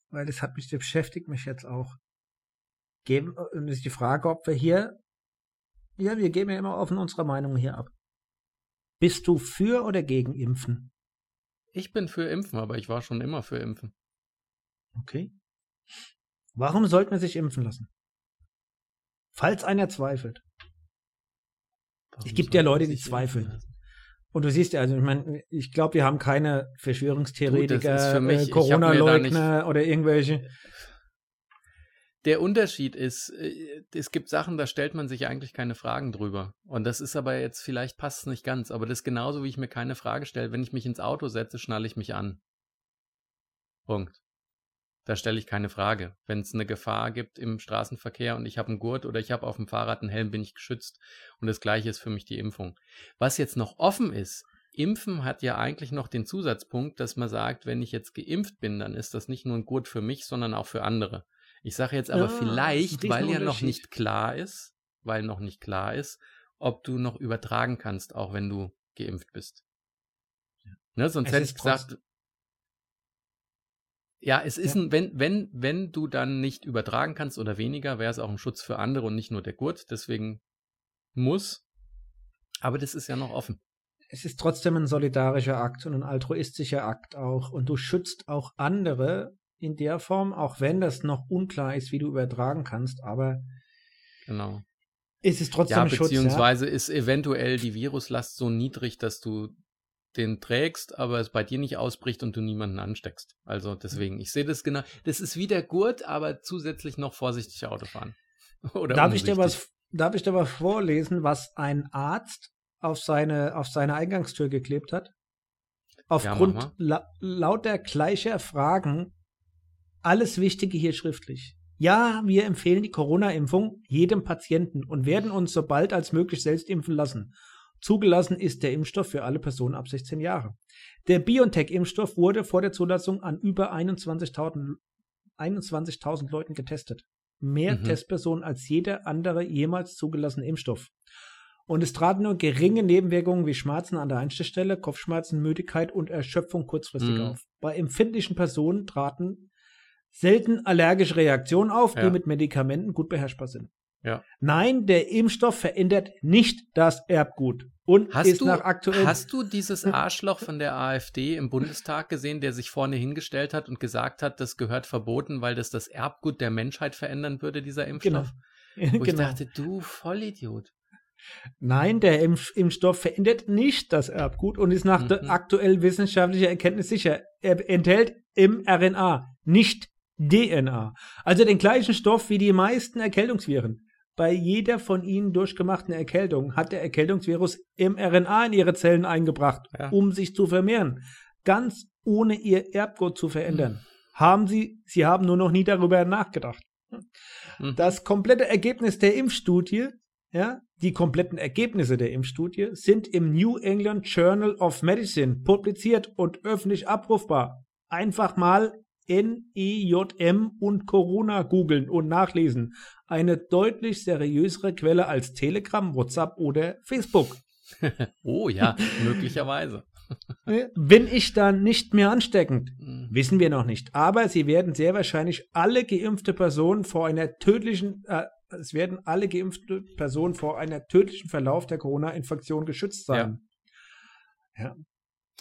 Weil das hat mich, das beschäftigt mich jetzt auch. Geben, und es ist die Frage, ob wir hier, ja, wir geben ja immer offen unsere Meinung hier ab. Bist du für oder gegen Impfen? Ich bin für Impfen, aber ich war schon immer für Impfen. Okay. Warum sollte man sich impfen lassen? Falls einer zweifelt. Warum Es gibt ja Leute, die zweifeln. Und du siehst ja, also ich meine, ich glaube, wir haben keine Verschwörungstheoretiker, äh, Corona-Leugner oder irgendwelche. Der Unterschied ist, äh, es gibt Sachen, da stellt man sich eigentlich keine Fragen drüber. Und das ist aber jetzt, vielleicht passt es nicht ganz, aber das ist genauso, wie ich mir keine Frage stelle. Wenn ich mich ins Auto setze, schnalle ich mich an. Punkt. Da stelle ich keine Frage. Wenn es eine Gefahr gibt im Straßenverkehr und ich habe einen Gurt oder ich habe auf dem Fahrrad einen Helm, bin ich geschützt. Und das gleiche ist für mich die Impfung. Was jetzt noch offen ist, Impfen hat ja eigentlich noch den Zusatzpunkt, dass man sagt, wenn ich jetzt geimpft bin, dann ist das nicht nur ein Gurt für mich, sondern auch für andere. Ich sage jetzt aber ein vielleicht, weil ja noch nicht klar ist, weil noch nicht klar ist, ob du noch übertragen kannst, auch wenn du geimpft bist. Ne, sonst Es hätte ich gesagt, ja, es ist Ja. ein, wenn, wenn, wenn du dann nicht übertragen kannst oder weniger, wäre es auch ein Schutz für andere und nicht nur der Gurt, deswegen muss. Aber das ist ja noch offen. Es ist trotzdem ein solidarischer Akt und ein altruistischer Akt auch. Und du schützt auch andere in der Form, auch wenn das noch unklar ist, wie du übertragen kannst. Aber Genau. es ist trotzdem Ja, Schutz. Ja? beziehungsweise ist eventuell die Viruslast so niedrig, dass du den trägst, aber es bei dir nicht ausbricht und du niemanden ansteckst. Also deswegen, ich sehe das genau. Das ist wie der Gurt, aber zusätzlich noch vorsichtig Auto fahren. Oder Darf ich, dir was, darf ich dir was vorlesen, was ein Arzt auf seine, auf seine Eingangstür geklebt hat? Aufgrund mach la lauter gleicher Fragen alles Wichtige hier schriftlich. Ja, wir empfehlen die Corona-Impfung jedem Patienten und werden uns so bald als möglich selbst impfen lassen. Zugelassen ist der Impfstoff für alle Personen ab 16 Jahre. Der BioNTech-Impfstoff wurde vor der Zulassung an über 21.000 21.000 Leuten getestet. Mehr Mhm. Testpersonen als jeder andere jemals zugelassene Impfstoff. Und es traten nur geringe Nebenwirkungen wie Schmerzen an der Einstichstelle, Kopfschmerzen, Müdigkeit und Erschöpfung kurzfristig Mhm. auf. Bei empfindlichen Personen traten selten allergische Reaktionen auf, die Ja. mit Medikamenten gut beherrschbar sind. Ja. Nein, der Impfstoff verändert nicht das Erbgut und Hast ist du, nach aktuell hast du dieses Arschloch von der AfD im Bundestag gesehen, der sich vorne hingestellt hat und gesagt hat, das gehört verboten, weil das das Erbgut der Menschheit verändern würde, dieser genau. Impfstoff? Wo ich genau. dachte, du Vollidiot. Nein, der Impf Impfstoff verändert nicht das Erbgut und ist nach Mhm. der aktuell wissenschaftlicher Erkenntnis sicher. Er enthält mRNA, nicht DNA. Also den gleichen Stoff wie die meisten Erkältungsviren. Bei jeder von ihnen durchgemachten Erkältung hat der Erkältungsvirus mRNA in ihre Zellen eingebracht, Ja. um sich zu vermehren. Ganz ohne ihr Erbgut zu verändern. Haben sie, sie haben nur noch nie darüber nachgedacht. Mhm. Das komplette Ergebnis der Impfstudie, ja, die kompletten Ergebnisse der Impfstudie sind im New England Journal of Medicine publiziert und öffentlich abrufbar. Einfach mal NEJM und Corona googeln und nachlesen. Eine deutlich seriösere Quelle als Telegram, WhatsApp oder Facebook. Oh ja, möglicherweise. Bin ich dann nicht mehr ansteckend? Mhm. Wissen wir noch nicht. Aber sie werden sehr wahrscheinlich alle geimpfte Personen vor einer tödlichen, äh, es werden alle geimpfte Personen vor einer tödlichen Verlauf der Corona-Infektion geschützt sein. Ja.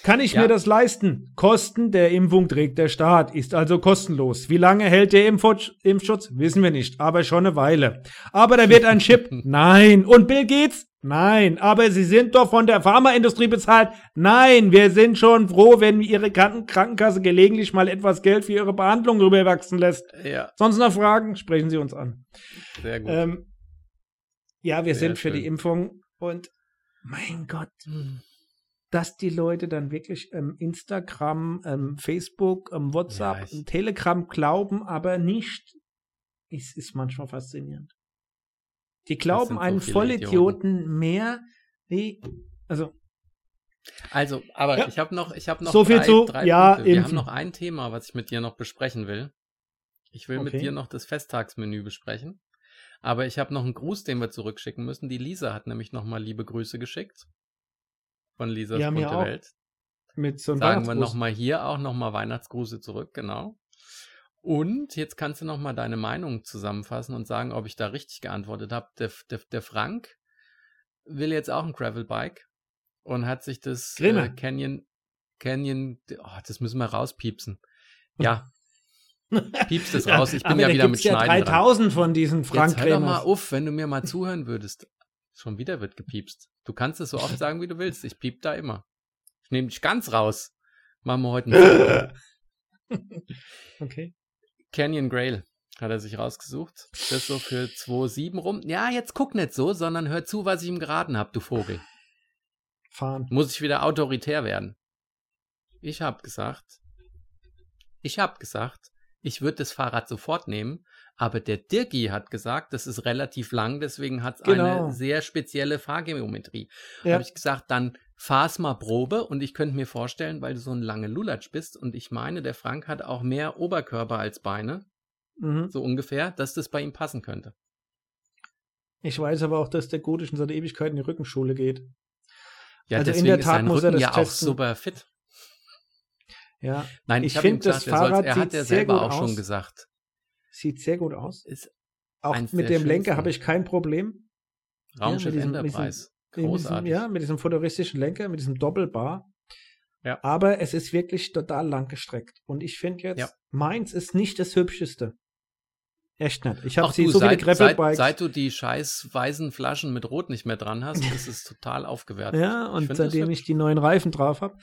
Kann ich Ja. mir das leisten? Kosten der Impfung trägt der Staat, ist also kostenlos. Wie lange hält der Impfschutz? Wissen wir nicht, aber schon eine Weile. Aber da wird ein Chip? Nein. Und Bill Gates? Nein. Aber sie sind doch von der Pharmaindustrie bezahlt? Nein. Wir sind schon froh, wenn ihre Kranken Krankenkasse gelegentlich mal etwas Geld für ihre Behandlung rüberwachsen lässt. Ja, Sonst noch Fragen? Sprechen Sie uns an. sehr gut. Ähm, ja, wir Sehr sind für schön. die Impfung und mein Gott, Mhm. Dass die Leute dann wirklich ähm, Instagram, ähm, Facebook, ähm, WhatsApp, Ja, ähm, Telegram glauben, aber nicht. Es ist manchmal faszinierend. Die glauben so einen Vollidioten mehr wie, also Also, aber Ja. ich habe noch, ich habe noch So viel drei, zu- drei ja, Punkte. Wir impfen. haben noch ein Thema, was ich mit dir noch besprechen will. Ich will mit Okay. dir noch das Festtagsmenü besprechen. Aber ich habe noch einen Gruß, den wir zurückschicken müssen. Die Lisa hat nämlich noch mal liebe Grüße geschickt. Von Lisas Ja, bunte auch. Welt. mit so einem Sagen wir Weihnachtsgruß. noch mal hier auch noch mal Weihnachtsgrüße zurück, genau. Und jetzt kannst du noch mal deine Meinung zusammenfassen und sagen, ob ich da richtig geantwortet habe. Der, der, der Frank will jetzt auch ein Gravelbike und hat sich das äh, Canyon, Canyon, oh, das müssen wir rauspiepsen. Ja, piepst es raus. Ich bin Aber ja wieder mit ja Schneiden dran. 3000 von diesen Frank Jetzt hör doch mal auf, wenn du mir mal zuhören würdest. Schon wieder wird gepiepst. Du kannst es so oft sagen, wie du willst. Ich piep da immer. Ich nehme dich ganz raus. Machen wir heute einen Okay. Canyon Grail hat er sich rausgesucht. Das so für 2,7 rum. Ja, jetzt guck nicht so, sondern hör zu, was ich ihm geraten habe, du Vogel. Fahren. Muss ich wieder autoritär werden. Ich hab gesagt, ich hab gesagt, ich würde das Fahrrad sofort nehmen, aber der Dirki hat gesagt, das ist relativ lang, deswegen hat es Genau. eine sehr spezielle Fahrgeometrie. Ja. Habe ich gesagt, dann fahr's mal Probe und ich könnte mir vorstellen, weil du so ein lange Lulatsch bist und ich meine, der Frank hat auch mehr Oberkörper als Beine, Mhm. so ungefähr, dass das bei ihm passen könnte. Ich weiß aber auch, dass der Gutisch in seiner Ewigkeit in die Rückenschule geht. Ja, Also in deswegen der ist Tat sein muss er das ja auch testen. super fit. Ja, Nein, Ich ich, habe ihm find, das er, Fahrrad er hat ja selber auch schon aus. gesagt. Sieht sehr gut aus. Ist Auch mit dem Lenker habe ich kein Problem. Raumschiff mit diesem- Enterprise. Diesem, Großartig. ja, mit diesem futuristischen Lenker, mit diesem Doppelbar. Ja. Aber es ist wirklich total lang gestreckt. Und ich finde jetzt, Ja. meins ist nicht das hübscheste. Echt nicht. Ich habe sie du, so viele seit, seit, seit du die scheiß weißen Flaschen mit Rot nicht mehr dran hast, ist es total aufgewertet. Ja, Ich und das seitdem ich die neuen Reifen drauf habe.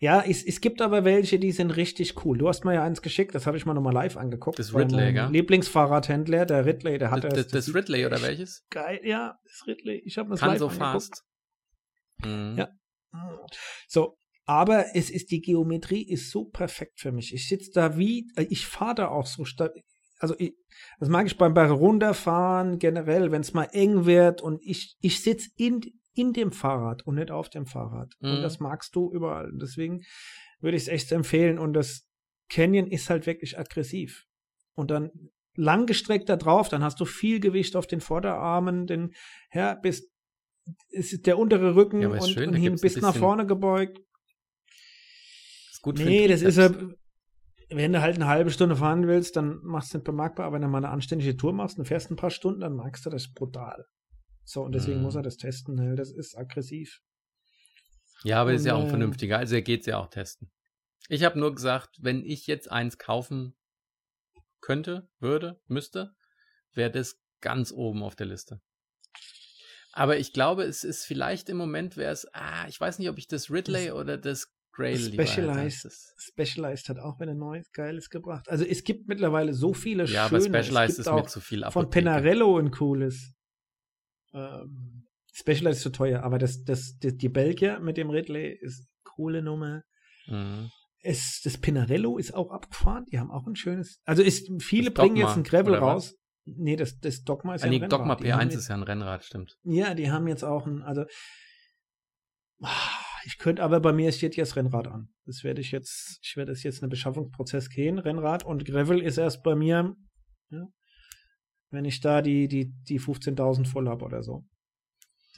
Ja, es, es gibt aber welche, die sind richtig cool. Du hast mir ja eins geschickt, das habe ich mal nochmal live angeguckt. Das Ridley, gell? Lieblingsfahrradhändler, der Ridley, der hat Das, das, das Ridley oder welches? Geil, ja, das Ridley. Ich habe das Kann live so angeguckt. fast. Mhm. Ja. So, aber es ist, die Geometrie ist so perfekt für mich. Ich sitze da wie, äh, ich fahre da auch so statt, also ich, das mag ich beim Berg runterfahren generell, wenn es mal eng wird und ich, ich sitze in, in dem Fahrrad und nicht auf dem Fahrrad. Und Mhm. das magst du überall. Deswegen würde ich es echt empfehlen und das Canyon ist halt wirklich aggressiv. Und dann langgestreckt da drauf, dann hast du viel Gewicht auf den Vorderarmen, den, ja, bis, es ist der untere Rücken Ja, und, schön, und hin bis nach vorne gebeugt. Ist gut Nee, das ist ja. Wenn du halt eine halbe Stunde fahren willst, dann machst du es nicht bemerkbar, aber wenn du mal eine anständige Tour machst und fährst ein paar Stunden, dann magst du das brutal. So, und deswegen Mhm. muss er das testen, ne? das ist aggressiv. Ja, aber ist ja auch Und, ein äh, vernünftiger. Also er geht's ja auch testen. Ich habe nur gesagt, wenn ich jetzt eins kaufen könnte, würde, müsste, wäre das ganz oben auf der Liste. Aber ich glaube, es ist vielleicht im Moment wäre es, ah, ich weiß nicht, ob ich das Ridley oder das Grail. Specialized. Specialized hat auch wieder Neues Geiles gebracht. Also es gibt mittlerweile so viele Ja, aber schöne. Specialized es gibt ist mir zu viel von Apotheke. Penarello ein cooles. Ähm, Specialized ist zu teuer, aber das, das, die, die Belgier mit dem Ridley ist coole Nummer. Mhm. Es, das Pinarello ist auch abgefahren. Die haben auch ein schönes. Also ist, viele Das bringen Dogma, jetzt ein Gravel was? raus. Nee, das, das Dogma ist Ah, ja nee, ein Rennrad. Dogma Die haben P1 jetzt, ist ja ein Rennrad, stimmt. Ja, die haben jetzt auch ein, also ah, ich könnte, aber bei mir steht jetzt Rennrad an. Das werde ich jetzt, ich werde das jetzt einen Beschaffungsprozess gehen, Rennrad und Gravel ist erst bei mir, ja, wenn ich da die, die, die 15.000 voll habe oder so.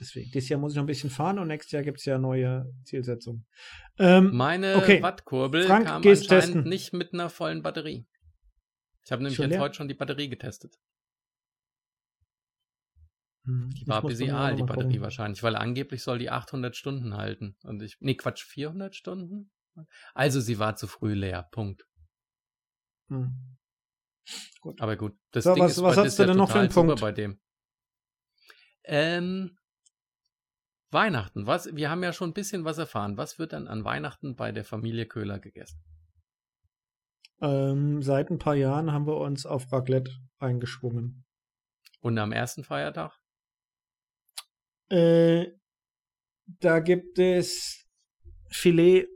Deswegen, dieses Jahr muss ich noch ein bisschen fahren und nächstes Jahr gibt es ja neue Zielsetzungen. Ähm, Meine Okay. Wattkurbel Frank, kam anscheinend testen. nicht mit einer vollen Batterie. Ich habe nämlich Schon jetzt leer? heute schon die Batterie getestet. Hm, Die war muss busy bei mir auch A, noch die Batterie gucken. wahrscheinlich, weil angeblich soll die 800 Stunden halten. Und ich, nee, Quatsch, 400 Stunden? Also sie war zu früh leer, Punkt. Hm. Aber gut, das So, Ding was- ist, was hast du denn noch für einen Punkt? bei dem. Ähm, Weihnachten. Was, wir haben ja schon ein bisschen was erfahren. Was wird dann an Weihnachten bei der Familie Köhler gegessen? Ähm, seit ein paar Jahren haben wir uns auf Raclette eingeschwungen. Und am ersten Feiertag? Äh, da gibt es Filet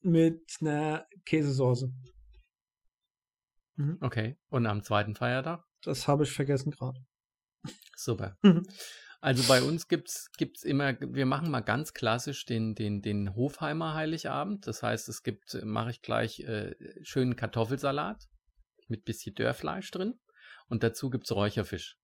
mit einer Käsesauce. Mhm. Okay. Und am zweiten Feiertag? Das habe ich vergessen gerade. Super. Mhm. Also bei uns gibt's gibt's immer, wir machen mal ganz klassisch den den den Hofheimer Heiligabend. Das heißt, es gibt, mache ich gleich äh, schönen Kartoffelsalat mit bisschen Dörrfleisch drin und dazu gibt's Räucherfisch.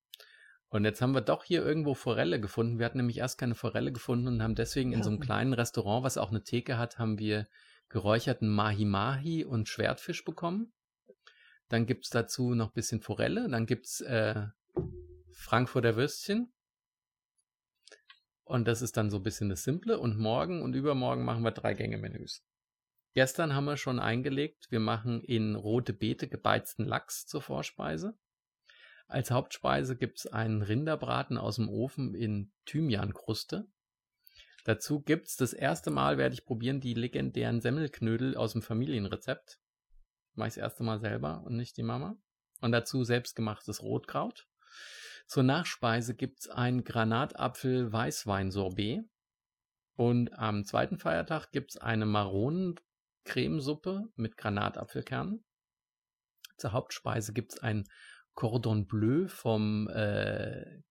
Und jetzt haben wir doch hier irgendwo Forelle gefunden. Wir hatten nämlich erst keine Forelle gefunden und haben deswegen in so einem kleinen Restaurant, was auch eine Theke hat, haben wir geräucherten Mahi-Mahi und Schwertfisch bekommen. Dann gibt's dazu noch ein bisschen Forelle. Dann gibt's äh, Frankfurter Würstchen. Und das ist dann so ein bisschen das Simple. Und morgen und übermorgen machen wir drei Gänge-Menüs. Gestern haben wir schon eingelegt, wir machen in rote Beete gebeizten Lachs zur Vorspeise. Als Hauptspeise gibt es einen Rinderbraten aus dem Ofen in Thymiankruste. Dazu gibt es das erste Mal, werde ich probieren, die legendären Semmelknödel aus dem Familienrezept. Mache ich das erste Mal selber und nicht die Mama. Und dazu selbstgemachtes Rotkraut. Zur Nachspeise gibt es ein Granatapfel-Weißwein-Sorbet. Und am zweiten Feiertag gibt es eine Maronencremesuppe mit Granatapfelkernen. Zur Hauptspeise gibt es ein Cordon Bleu vom äh,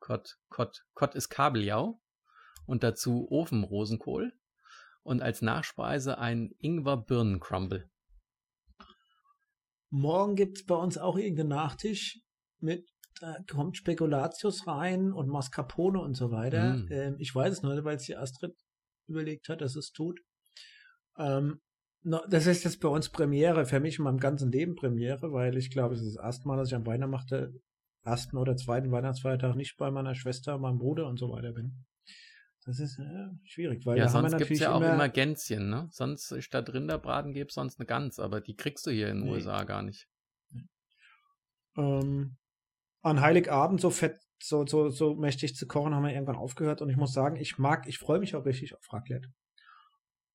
Cot, Cot ist Kabeljau und dazu Ofenrosenkohl und als Nachspeise ein Ingwer-Birnen-Crumble. Morgen gibt es bei uns auch irgendeinen Nachtisch mit, da kommt Spekulatius rein und Mascarpone und so weiter. Mm. Ähm, ich weiß es nur, weil es die Astrid überlegt hat, dass es tut. Ähm, das ist jetzt bei uns Premiere, für mich in meinem ganzen Leben Premiere, weil ich glaube, es ist das erste Mal, dass ich am Weihnachten, ersten oder zweiten Weihnachtsfeiertag nicht bei meiner Schwester, meinem Bruder und so weiter bin. Das ist äh, schwierig, weil Ja, sonst gibt es ja auch immer, immer Gänschen, ne? Sonst statt Rinderbraten gäbe es sonst eine Gans, aber die kriegst du hier in den Nee. USA gar nicht. ähm, an Heiligabend so fett, so, so, so mächtig zu kochen, haben wir irgendwann aufgehört und ich muss sagen, ich mag, ich freue mich auch richtig auf Raclette.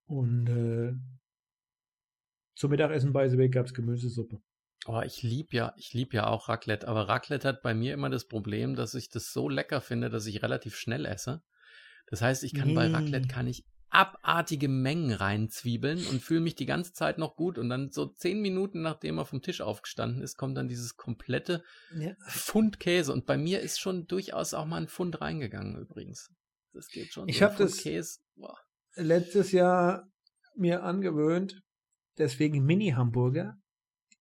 Und äh, zum Mittagessen bei The Way gab es Gemüsesuppe. Oh, ich lieb ja, ich lieb ja auch Raclette, aber Raclette hat bei mir immer das Problem, dass ich das so lecker finde, dass ich relativ schnell esse. Das heißt, ich kann bei Nee. Raclette kann ich abartige Mengen reinzwiebeln und fühle mich die ganze Zeit noch gut und dann so zehn Minuten nachdem er vom Tisch aufgestanden ist, kommt dann dieses komplette Ja. Pfund Käse und bei mir ist schon durchaus auch mal ein Pfund reingegangen übrigens. Das geht schon. Ich so ein hab Pfund das- Käse. Boah. Letztes Jahr mir angewöhnt, deswegen Mini-Hamburger,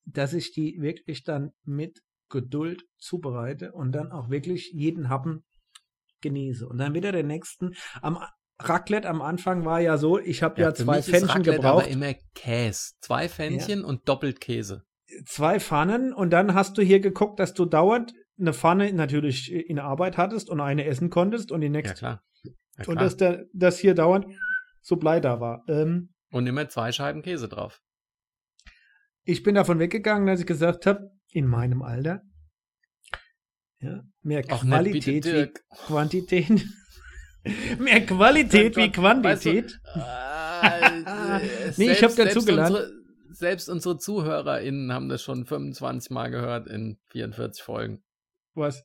dass ich die wirklich dann mit Geduld zubereite und dann auch wirklich jeden Happen genieße. Und dann wieder den nächsten. Am Raclette am Anfang war ja so, ich habe ja, für zwei Pfännchen gebraucht. Aber immer Käse. Zwei Pfännchen und doppelt Käse. zwei Pfannen und dann hast du hier geguckt, dass du dauernd eine Pfanne natürlich in Arbeit hattest und eine essen konntest und die Ja, nächste. klar. Ja, und klar. dass, der, dass hier dauernd Supply da war. Ähm, Und immer zwei Scheiben Käse drauf. Ich bin davon weggegangen, als ich gesagt habe, in meinem Alter, ja, mehr Auch nicht Qualität wie. Quantität. mehr Qualität wie Quantität. Weißt du, Nee, ich hab dazugelernt. Selbst unsere ZuhörerInnen haben das schon 25 Mal gehört in 44 Folgen. Was?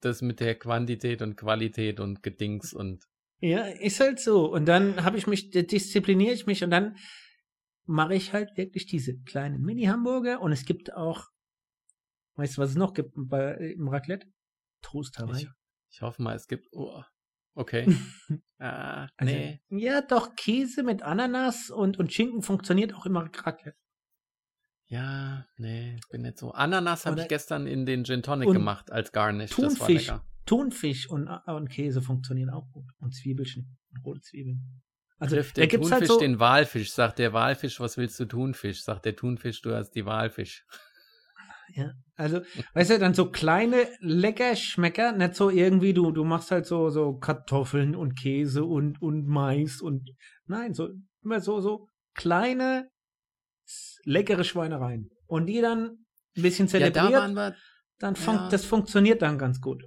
Das mit der Quantität und Qualität und Gedings und Ja, ist halt so. Und dann habe ich mich, da diszipliniere ich mich und dann mache ich halt wirklich diese kleinen Mini-Hamburger und es gibt auch, weißt du, was es noch gibt bei, im Raclette? Toast Hawaii. ich, ich hoffe mal, es gibt. Oh, okay. ah, Also, nee. Ja, doch, Käse mit Ananas und, und Schinken funktioniert auch immer Raclette. Ja, nee, bin nicht so. Ananas habe ich gestern in den Gin Tonic gemacht als Garnish. Das war Thunfisch, lecker. Thunfisch und, und Käse funktionieren auch gut. Und Zwiebelchen, rote Zwiebeln. Also, Trifft der gibt's Thunfisch halt so, den Walfisch, sagt der Walfisch, was willst du Thunfisch? Sagt der Thunfisch, du hast die Walfisch. Ja, also, weißt du, dann so kleine Leckerschmecker, nicht so irgendwie, du, du machst halt so, so Kartoffeln und Käse und, und Mais und, nein, so, immer so, so kleine, leckere Schweinereien. Und die dann ein bisschen Ja, da zelebriert, waren wir, dann fun ja. das funktioniert dann ganz gut.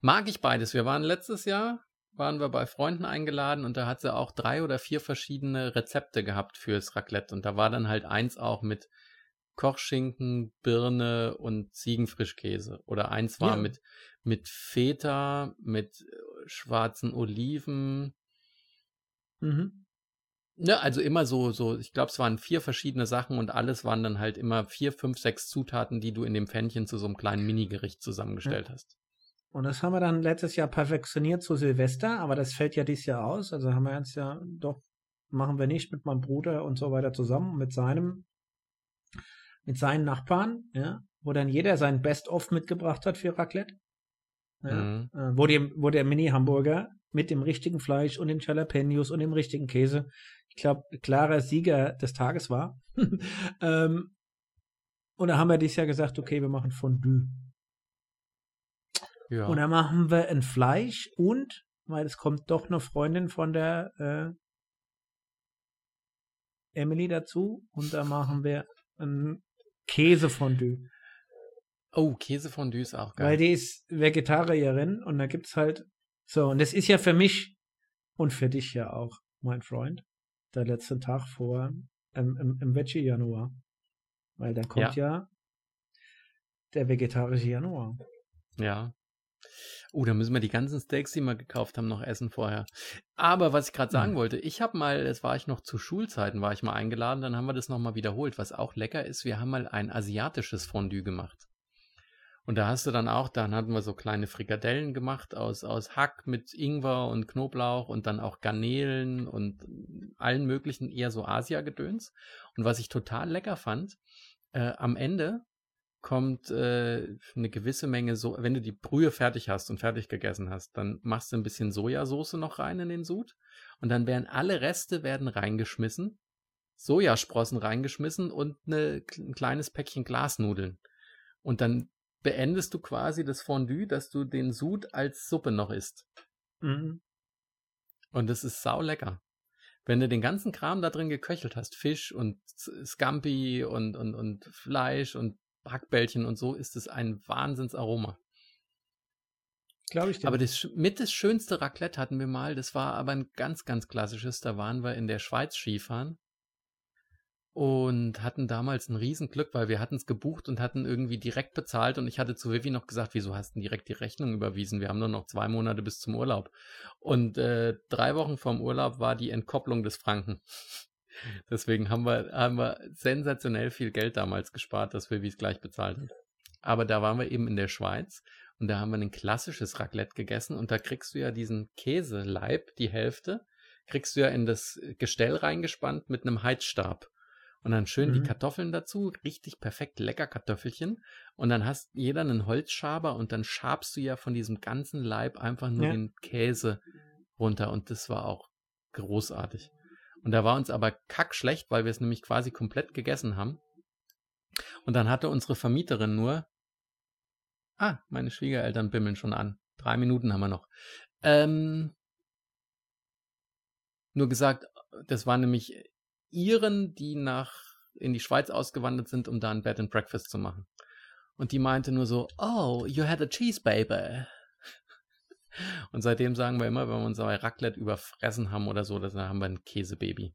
mag ich beides. Wir waren letztes Jahr, waren wir bei Freunden eingeladen und da hat sie auch drei oder vier verschiedene Rezepte gehabt fürs Raclette. Und da war dann halt eins auch mit Kochschinken, Birne und Ziegenfrischkäse. Oder eins war Ja. mit, mit Feta, mit äh, schwarzen Oliven. Mhm. Ne, also immer so, so, ich glaube, es waren vier verschiedene Sachen und alles waren dann halt immer vier, fünf, sechs Zutaten, die du in dem Pfännchen zu so einem kleinen Minigericht zusammengestellt hast. Und das haben wir dann letztes Jahr perfektioniert zu Silvester, aber das fällt ja dieses Jahr aus. Also haben wir jetzt ja doch, machen wir nicht mit meinem Bruder und so weiter zusammen, mit seinem, mit seinen Nachbarn, ja, wo dann jeder sein Best-of mitgebracht hat für Raclette. Ja, Mhm. äh, wo, die, wo der Mini-Hamburger mit dem richtigen Fleisch und den Jalapenos und dem richtigen Käse, ich glaube, klarer Sieger des Tages war. ähm, und da haben wir dieses Jahr gesagt, okay, wir machen Fondue. Ja. Und dann machen wir ein Fleisch und, weil es kommt doch eine Freundin von der äh, Emily dazu und da machen wir ein Käsefondue. oh, Käsefondue ist auch Weil geil. die ist Vegetarierin und da gibt's halt so, und das ist ja für mich und für dich ja auch, mein Freund, der letzte Tag vor ähm, im, im Veggie Januar. Weil dann kommt ja. der vegetarische Januar. Ja. Oh, da müssen wir die ganzen Steaks, die wir gekauft haben, noch essen vorher. Aber was ich gerade sagen Mhm. wollte, ich habe mal, das war ich noch zu Schulzeiten, war ich mal eingeladen, dann haben wir das nochmal wiederholt. Was auch lecker ist, wir haben mal ein asiatisches Fondue gemacht. Und da hast du dann auch, dann hatten wir so kleine Frikadellen gemacht aus, aus Hack mit Ingwer und Knoblauch und dann auch Garnelen und allen möglichen eher so Asia-Gedöns. Und was ich total lecker fand, äh, am Ende kommt äh, eine gewisse Menge, so wenn du die Brühe fertig hast und fertig gegessen hast, dann machst du ein bisschen Sojasauce noch rein in den Sud und dann werden alle Reste werden reingeschmissen, Sojasprossen reingeschmissen und eine, ein kleines Päckchen Glasnudeln. Und dann beendest du quasi das Fondue, dass du den Sud als Suppe noch isst. Mhm. Und das ist sau lecker. Wenn du den ganzen Kram da drin geköchelt hast, Fisch und Scampi und, und, und Fleisch und Hackbällchen und so, ist es ein Wahnsinnsaroma. Glaube ich dir. Aber das, mit das schönste Raclette hatten wir mal, das war aber ein ganz, ganz klassisches. Da waren wir in der Schweiz Skifahren und hatten damals ein Riesenglück, weil wir hatten es gebucht und hatten irgendwie direkt bezahlt und ich hatte zu Vivi noch gesagt, wieso hast du direkt die Rechnung überwiesen? Wir haben nur noch zwei Monate bis zum Urlaub. Und äh, drei Wochen vorm Urlaub war die Entkopplung des Franken. Deswegen haben wir, haben wir sensationell viel Geld damals gespart, dass Vivi es gleich bezahlt hat. Aber da waren wir eben in der Schweiz und da haben wir ein klassisches Raclette gegessen und da kriegst du ja diesen Käseleib, die Hälfte, kriegst du ja in das Gestell reingespannt mit einem Heizstab. Und dann schön die Mhm. Kartoffeln dazu, richtig perfekt lecker Kartoffelchen. Und dann hast jeder einen Holzschaber und dann schabst du ja von diesem ganzen Leib einfach nur Ja. den Käse runter. Und das war auch großartig. Und da war uns aber kackschlecht, weil wir es nämlich quasi komplett gegessen haben. Und dann hatte unsere Vermieterin nur, ah, meine Schwiegereltern bimmeln schon an. Drei Minuten haben wir noch. Ähm, nur gesagt, das war nämlich Iren, die nach in die Schweiz ausgewandert sind, um da ein Bed and Breakfast zu machen. Und die meinte nur so, oh, you had a cheese baby. Und seitdem sagen wir immer, wenn wir uns bei Raclette überfressen haben oder so, dann haben wir ein Käsebaby.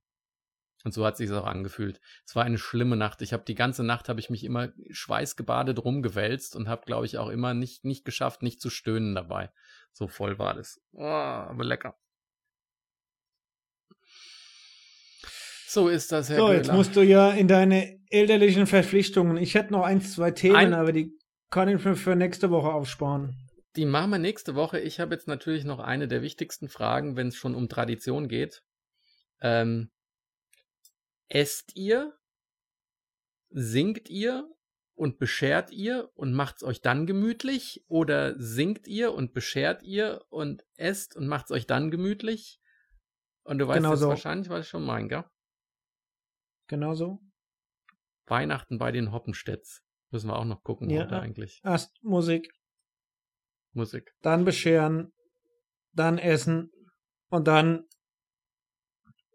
Und so hat sich auch angefühlt. Es war eine schlimme Nacht. Ich habe die ganze Nacht habe ich mich immer schweißgebadet rumgewälzt und habe, glaube ich, auch immer nicht nicht geschafft, nicht zu stöhnen dabei. So voll war das. Oh, aber lecker. So ist das, Herr so, jetzt Göhler. musst du ja in deine elterlichen Verpflichtungen. Ich hätte noch ein, zwei Themen, Ein- aber die kann ich mir für nächste Woche aufsparen. Die machen wir nächste Woche. Ich habe jetzt natürlich noch eine der wichtigsten Fragen, wenn es schon um Tradition geht. Ähm, esst ihr, singt ihr und beschert ihr und macht's euch dann gemütlich? Oder singt ihr und beschert ihr und esst und macht's euch dann gemütlich? Und du weißt Genau jetzt so. wahrscheinlich, was ich schon meine, gell? Genauso. Weihnachten bei den Hoppenstedts. Müssen wir auch noch gucken Ja. heute eigentlich. Erst Musik, Musik. dann bescheren, dann essen und dann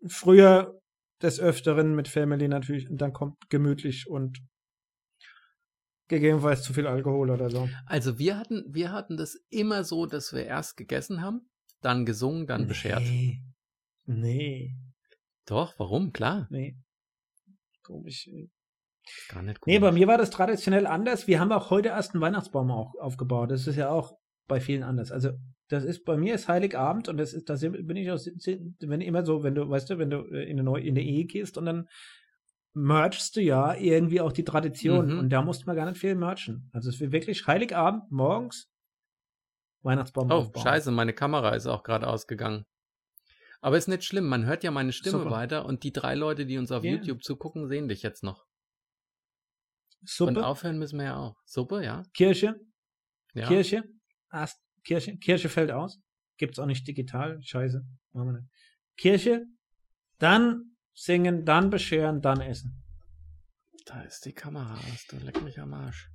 früher des Öfteren mit Family natürlich und dann kommt gemütlich und gegebenenfalls zu viel Alkohol oder so. Also wir hatten, wir hatten das immer so, dass wir erst gegessen haben, dann gesungen, dann beschert. Nee. Nee. Doch, warum? Klar. Nee. Komisch. Gar nicht Nee, bei mir war das traditionell anders. Wir haben auch heute erst einen Weihnachtsbaum auch aufgebaut. Das ist ja auch bei vielen anders. Also das ist bei mir ist Heiligabend und das ist, da bin ich auch, wenn immer so, wenn du, weißt du, wenn du äh, in eine neue, in eine Ehe gehst und dann merchst du ja irgendwie auch die Tradition Mhm. und da musste man gar nicht viel merchen. Also es wird wirklich Heiligabend morgens Weihnachtsbaum Oh, aufbauen. scheiße, meine Kamera ist auch gerade ausgegangen. Aber ist nicht schlimm, man hört ja meine Stimme Super. weiter und die drei Leute, die uns auf Ja. YouTube zugucken, sehen dich jetzt noch. Und Suppe, aufhören müssen wir ja auch. Suppe, ja? Kirche, ja. Kirche, erst Kirche, Kirche fällt aus. Gibt's auch nicht digital. Scheiße. Machen wir nicht. Kirche, dann singen, dann bescheren, dann essen. Da ist die Kamera aus, du leck mich am Arsch.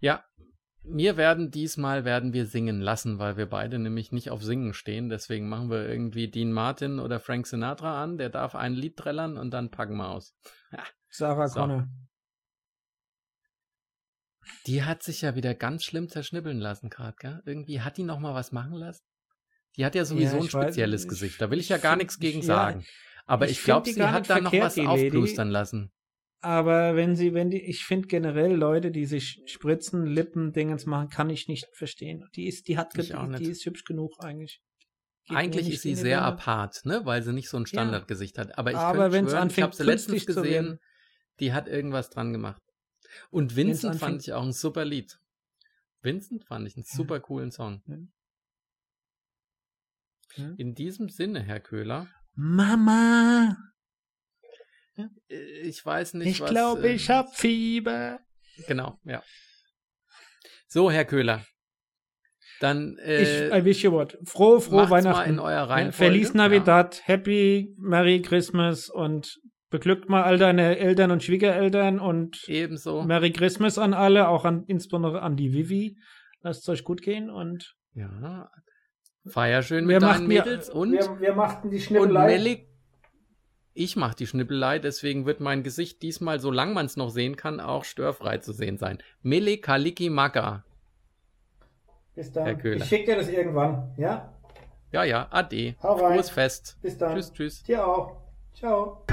Ja, Wir werden diesmal werden wir singen lassen, weil wir beide nämlich nicht auf Singen stehen. Deswegen machen wir irgendwie Dean Martin oder Frank Sinatra an. Der darf ein Lied trällern und dann packen wir aus. Sarah So. Connor. Die hat sich ja wieder ganz schlimm zerschnippeln lassen gerade, gell? Irgendwie hat die noch mal was machen lassen. Die hat ja sowieso Ja, ein weiß- spezielles ich- Gesicht. Da will ich ja gar nichts gegen ja, sagen. Aber ich ich, glaube, sie hat da noch was aufplustern lassen. Aber wenn sie, wenn die, ich finde generell Leute, die sich Spritzen, Lippen, Dingens machen, kann ich nicht verstehen. Die ist, die hat, die, die ist hübsch genug eigentlich. Geht Eigentlich ist sie sehr Birne. apart, ne? weil sie nicht so ein Standardgesicht hat. Aber ich Aber schwören, ich habe sie letztens gesehen, werden. die hat irgendwas dran gemacht. Und Vincent fand ich auch ein super Lied. Vincent fand ich einen Ja. super coolen Song. Ja. In diesem Sinne, Herr Köhler, Mama, ich weiß nicht, ich was... glaube, äh, ich hab Fieber. Genau, ja. So, Herr Köhler. Dann äh, ich, I wish you what. Frohe, frohe macht's mal Weihnachten. in eurer Ja, Reihenfolge. Feliz Navidad, Happy Merry Christmas und beglückt mal all deine Eltern und Schwiegereltern und ebenso. Merry Christmas an alle, auch an, insbesondere an die Vivi. Lasst es euch gut gehen und Ja. Feier schön wir mit deinen machten, ja, Mädels und, wir, wir machten die und Schnippelei. Melik. Ich mach die Schnippelei, deswegen wird mein Gesicht diesmal, solange man es noch sehen kann, auch störfrei zu sehen sein. Melik Kaliki Maka. Bis dann. Herr. Ich schicke dir das irgendwann, ja? Ja, ja, ade. Hau rein. Frohes Fest. Bis dann. Tschüss, tschüss. Dir auch. Ciao.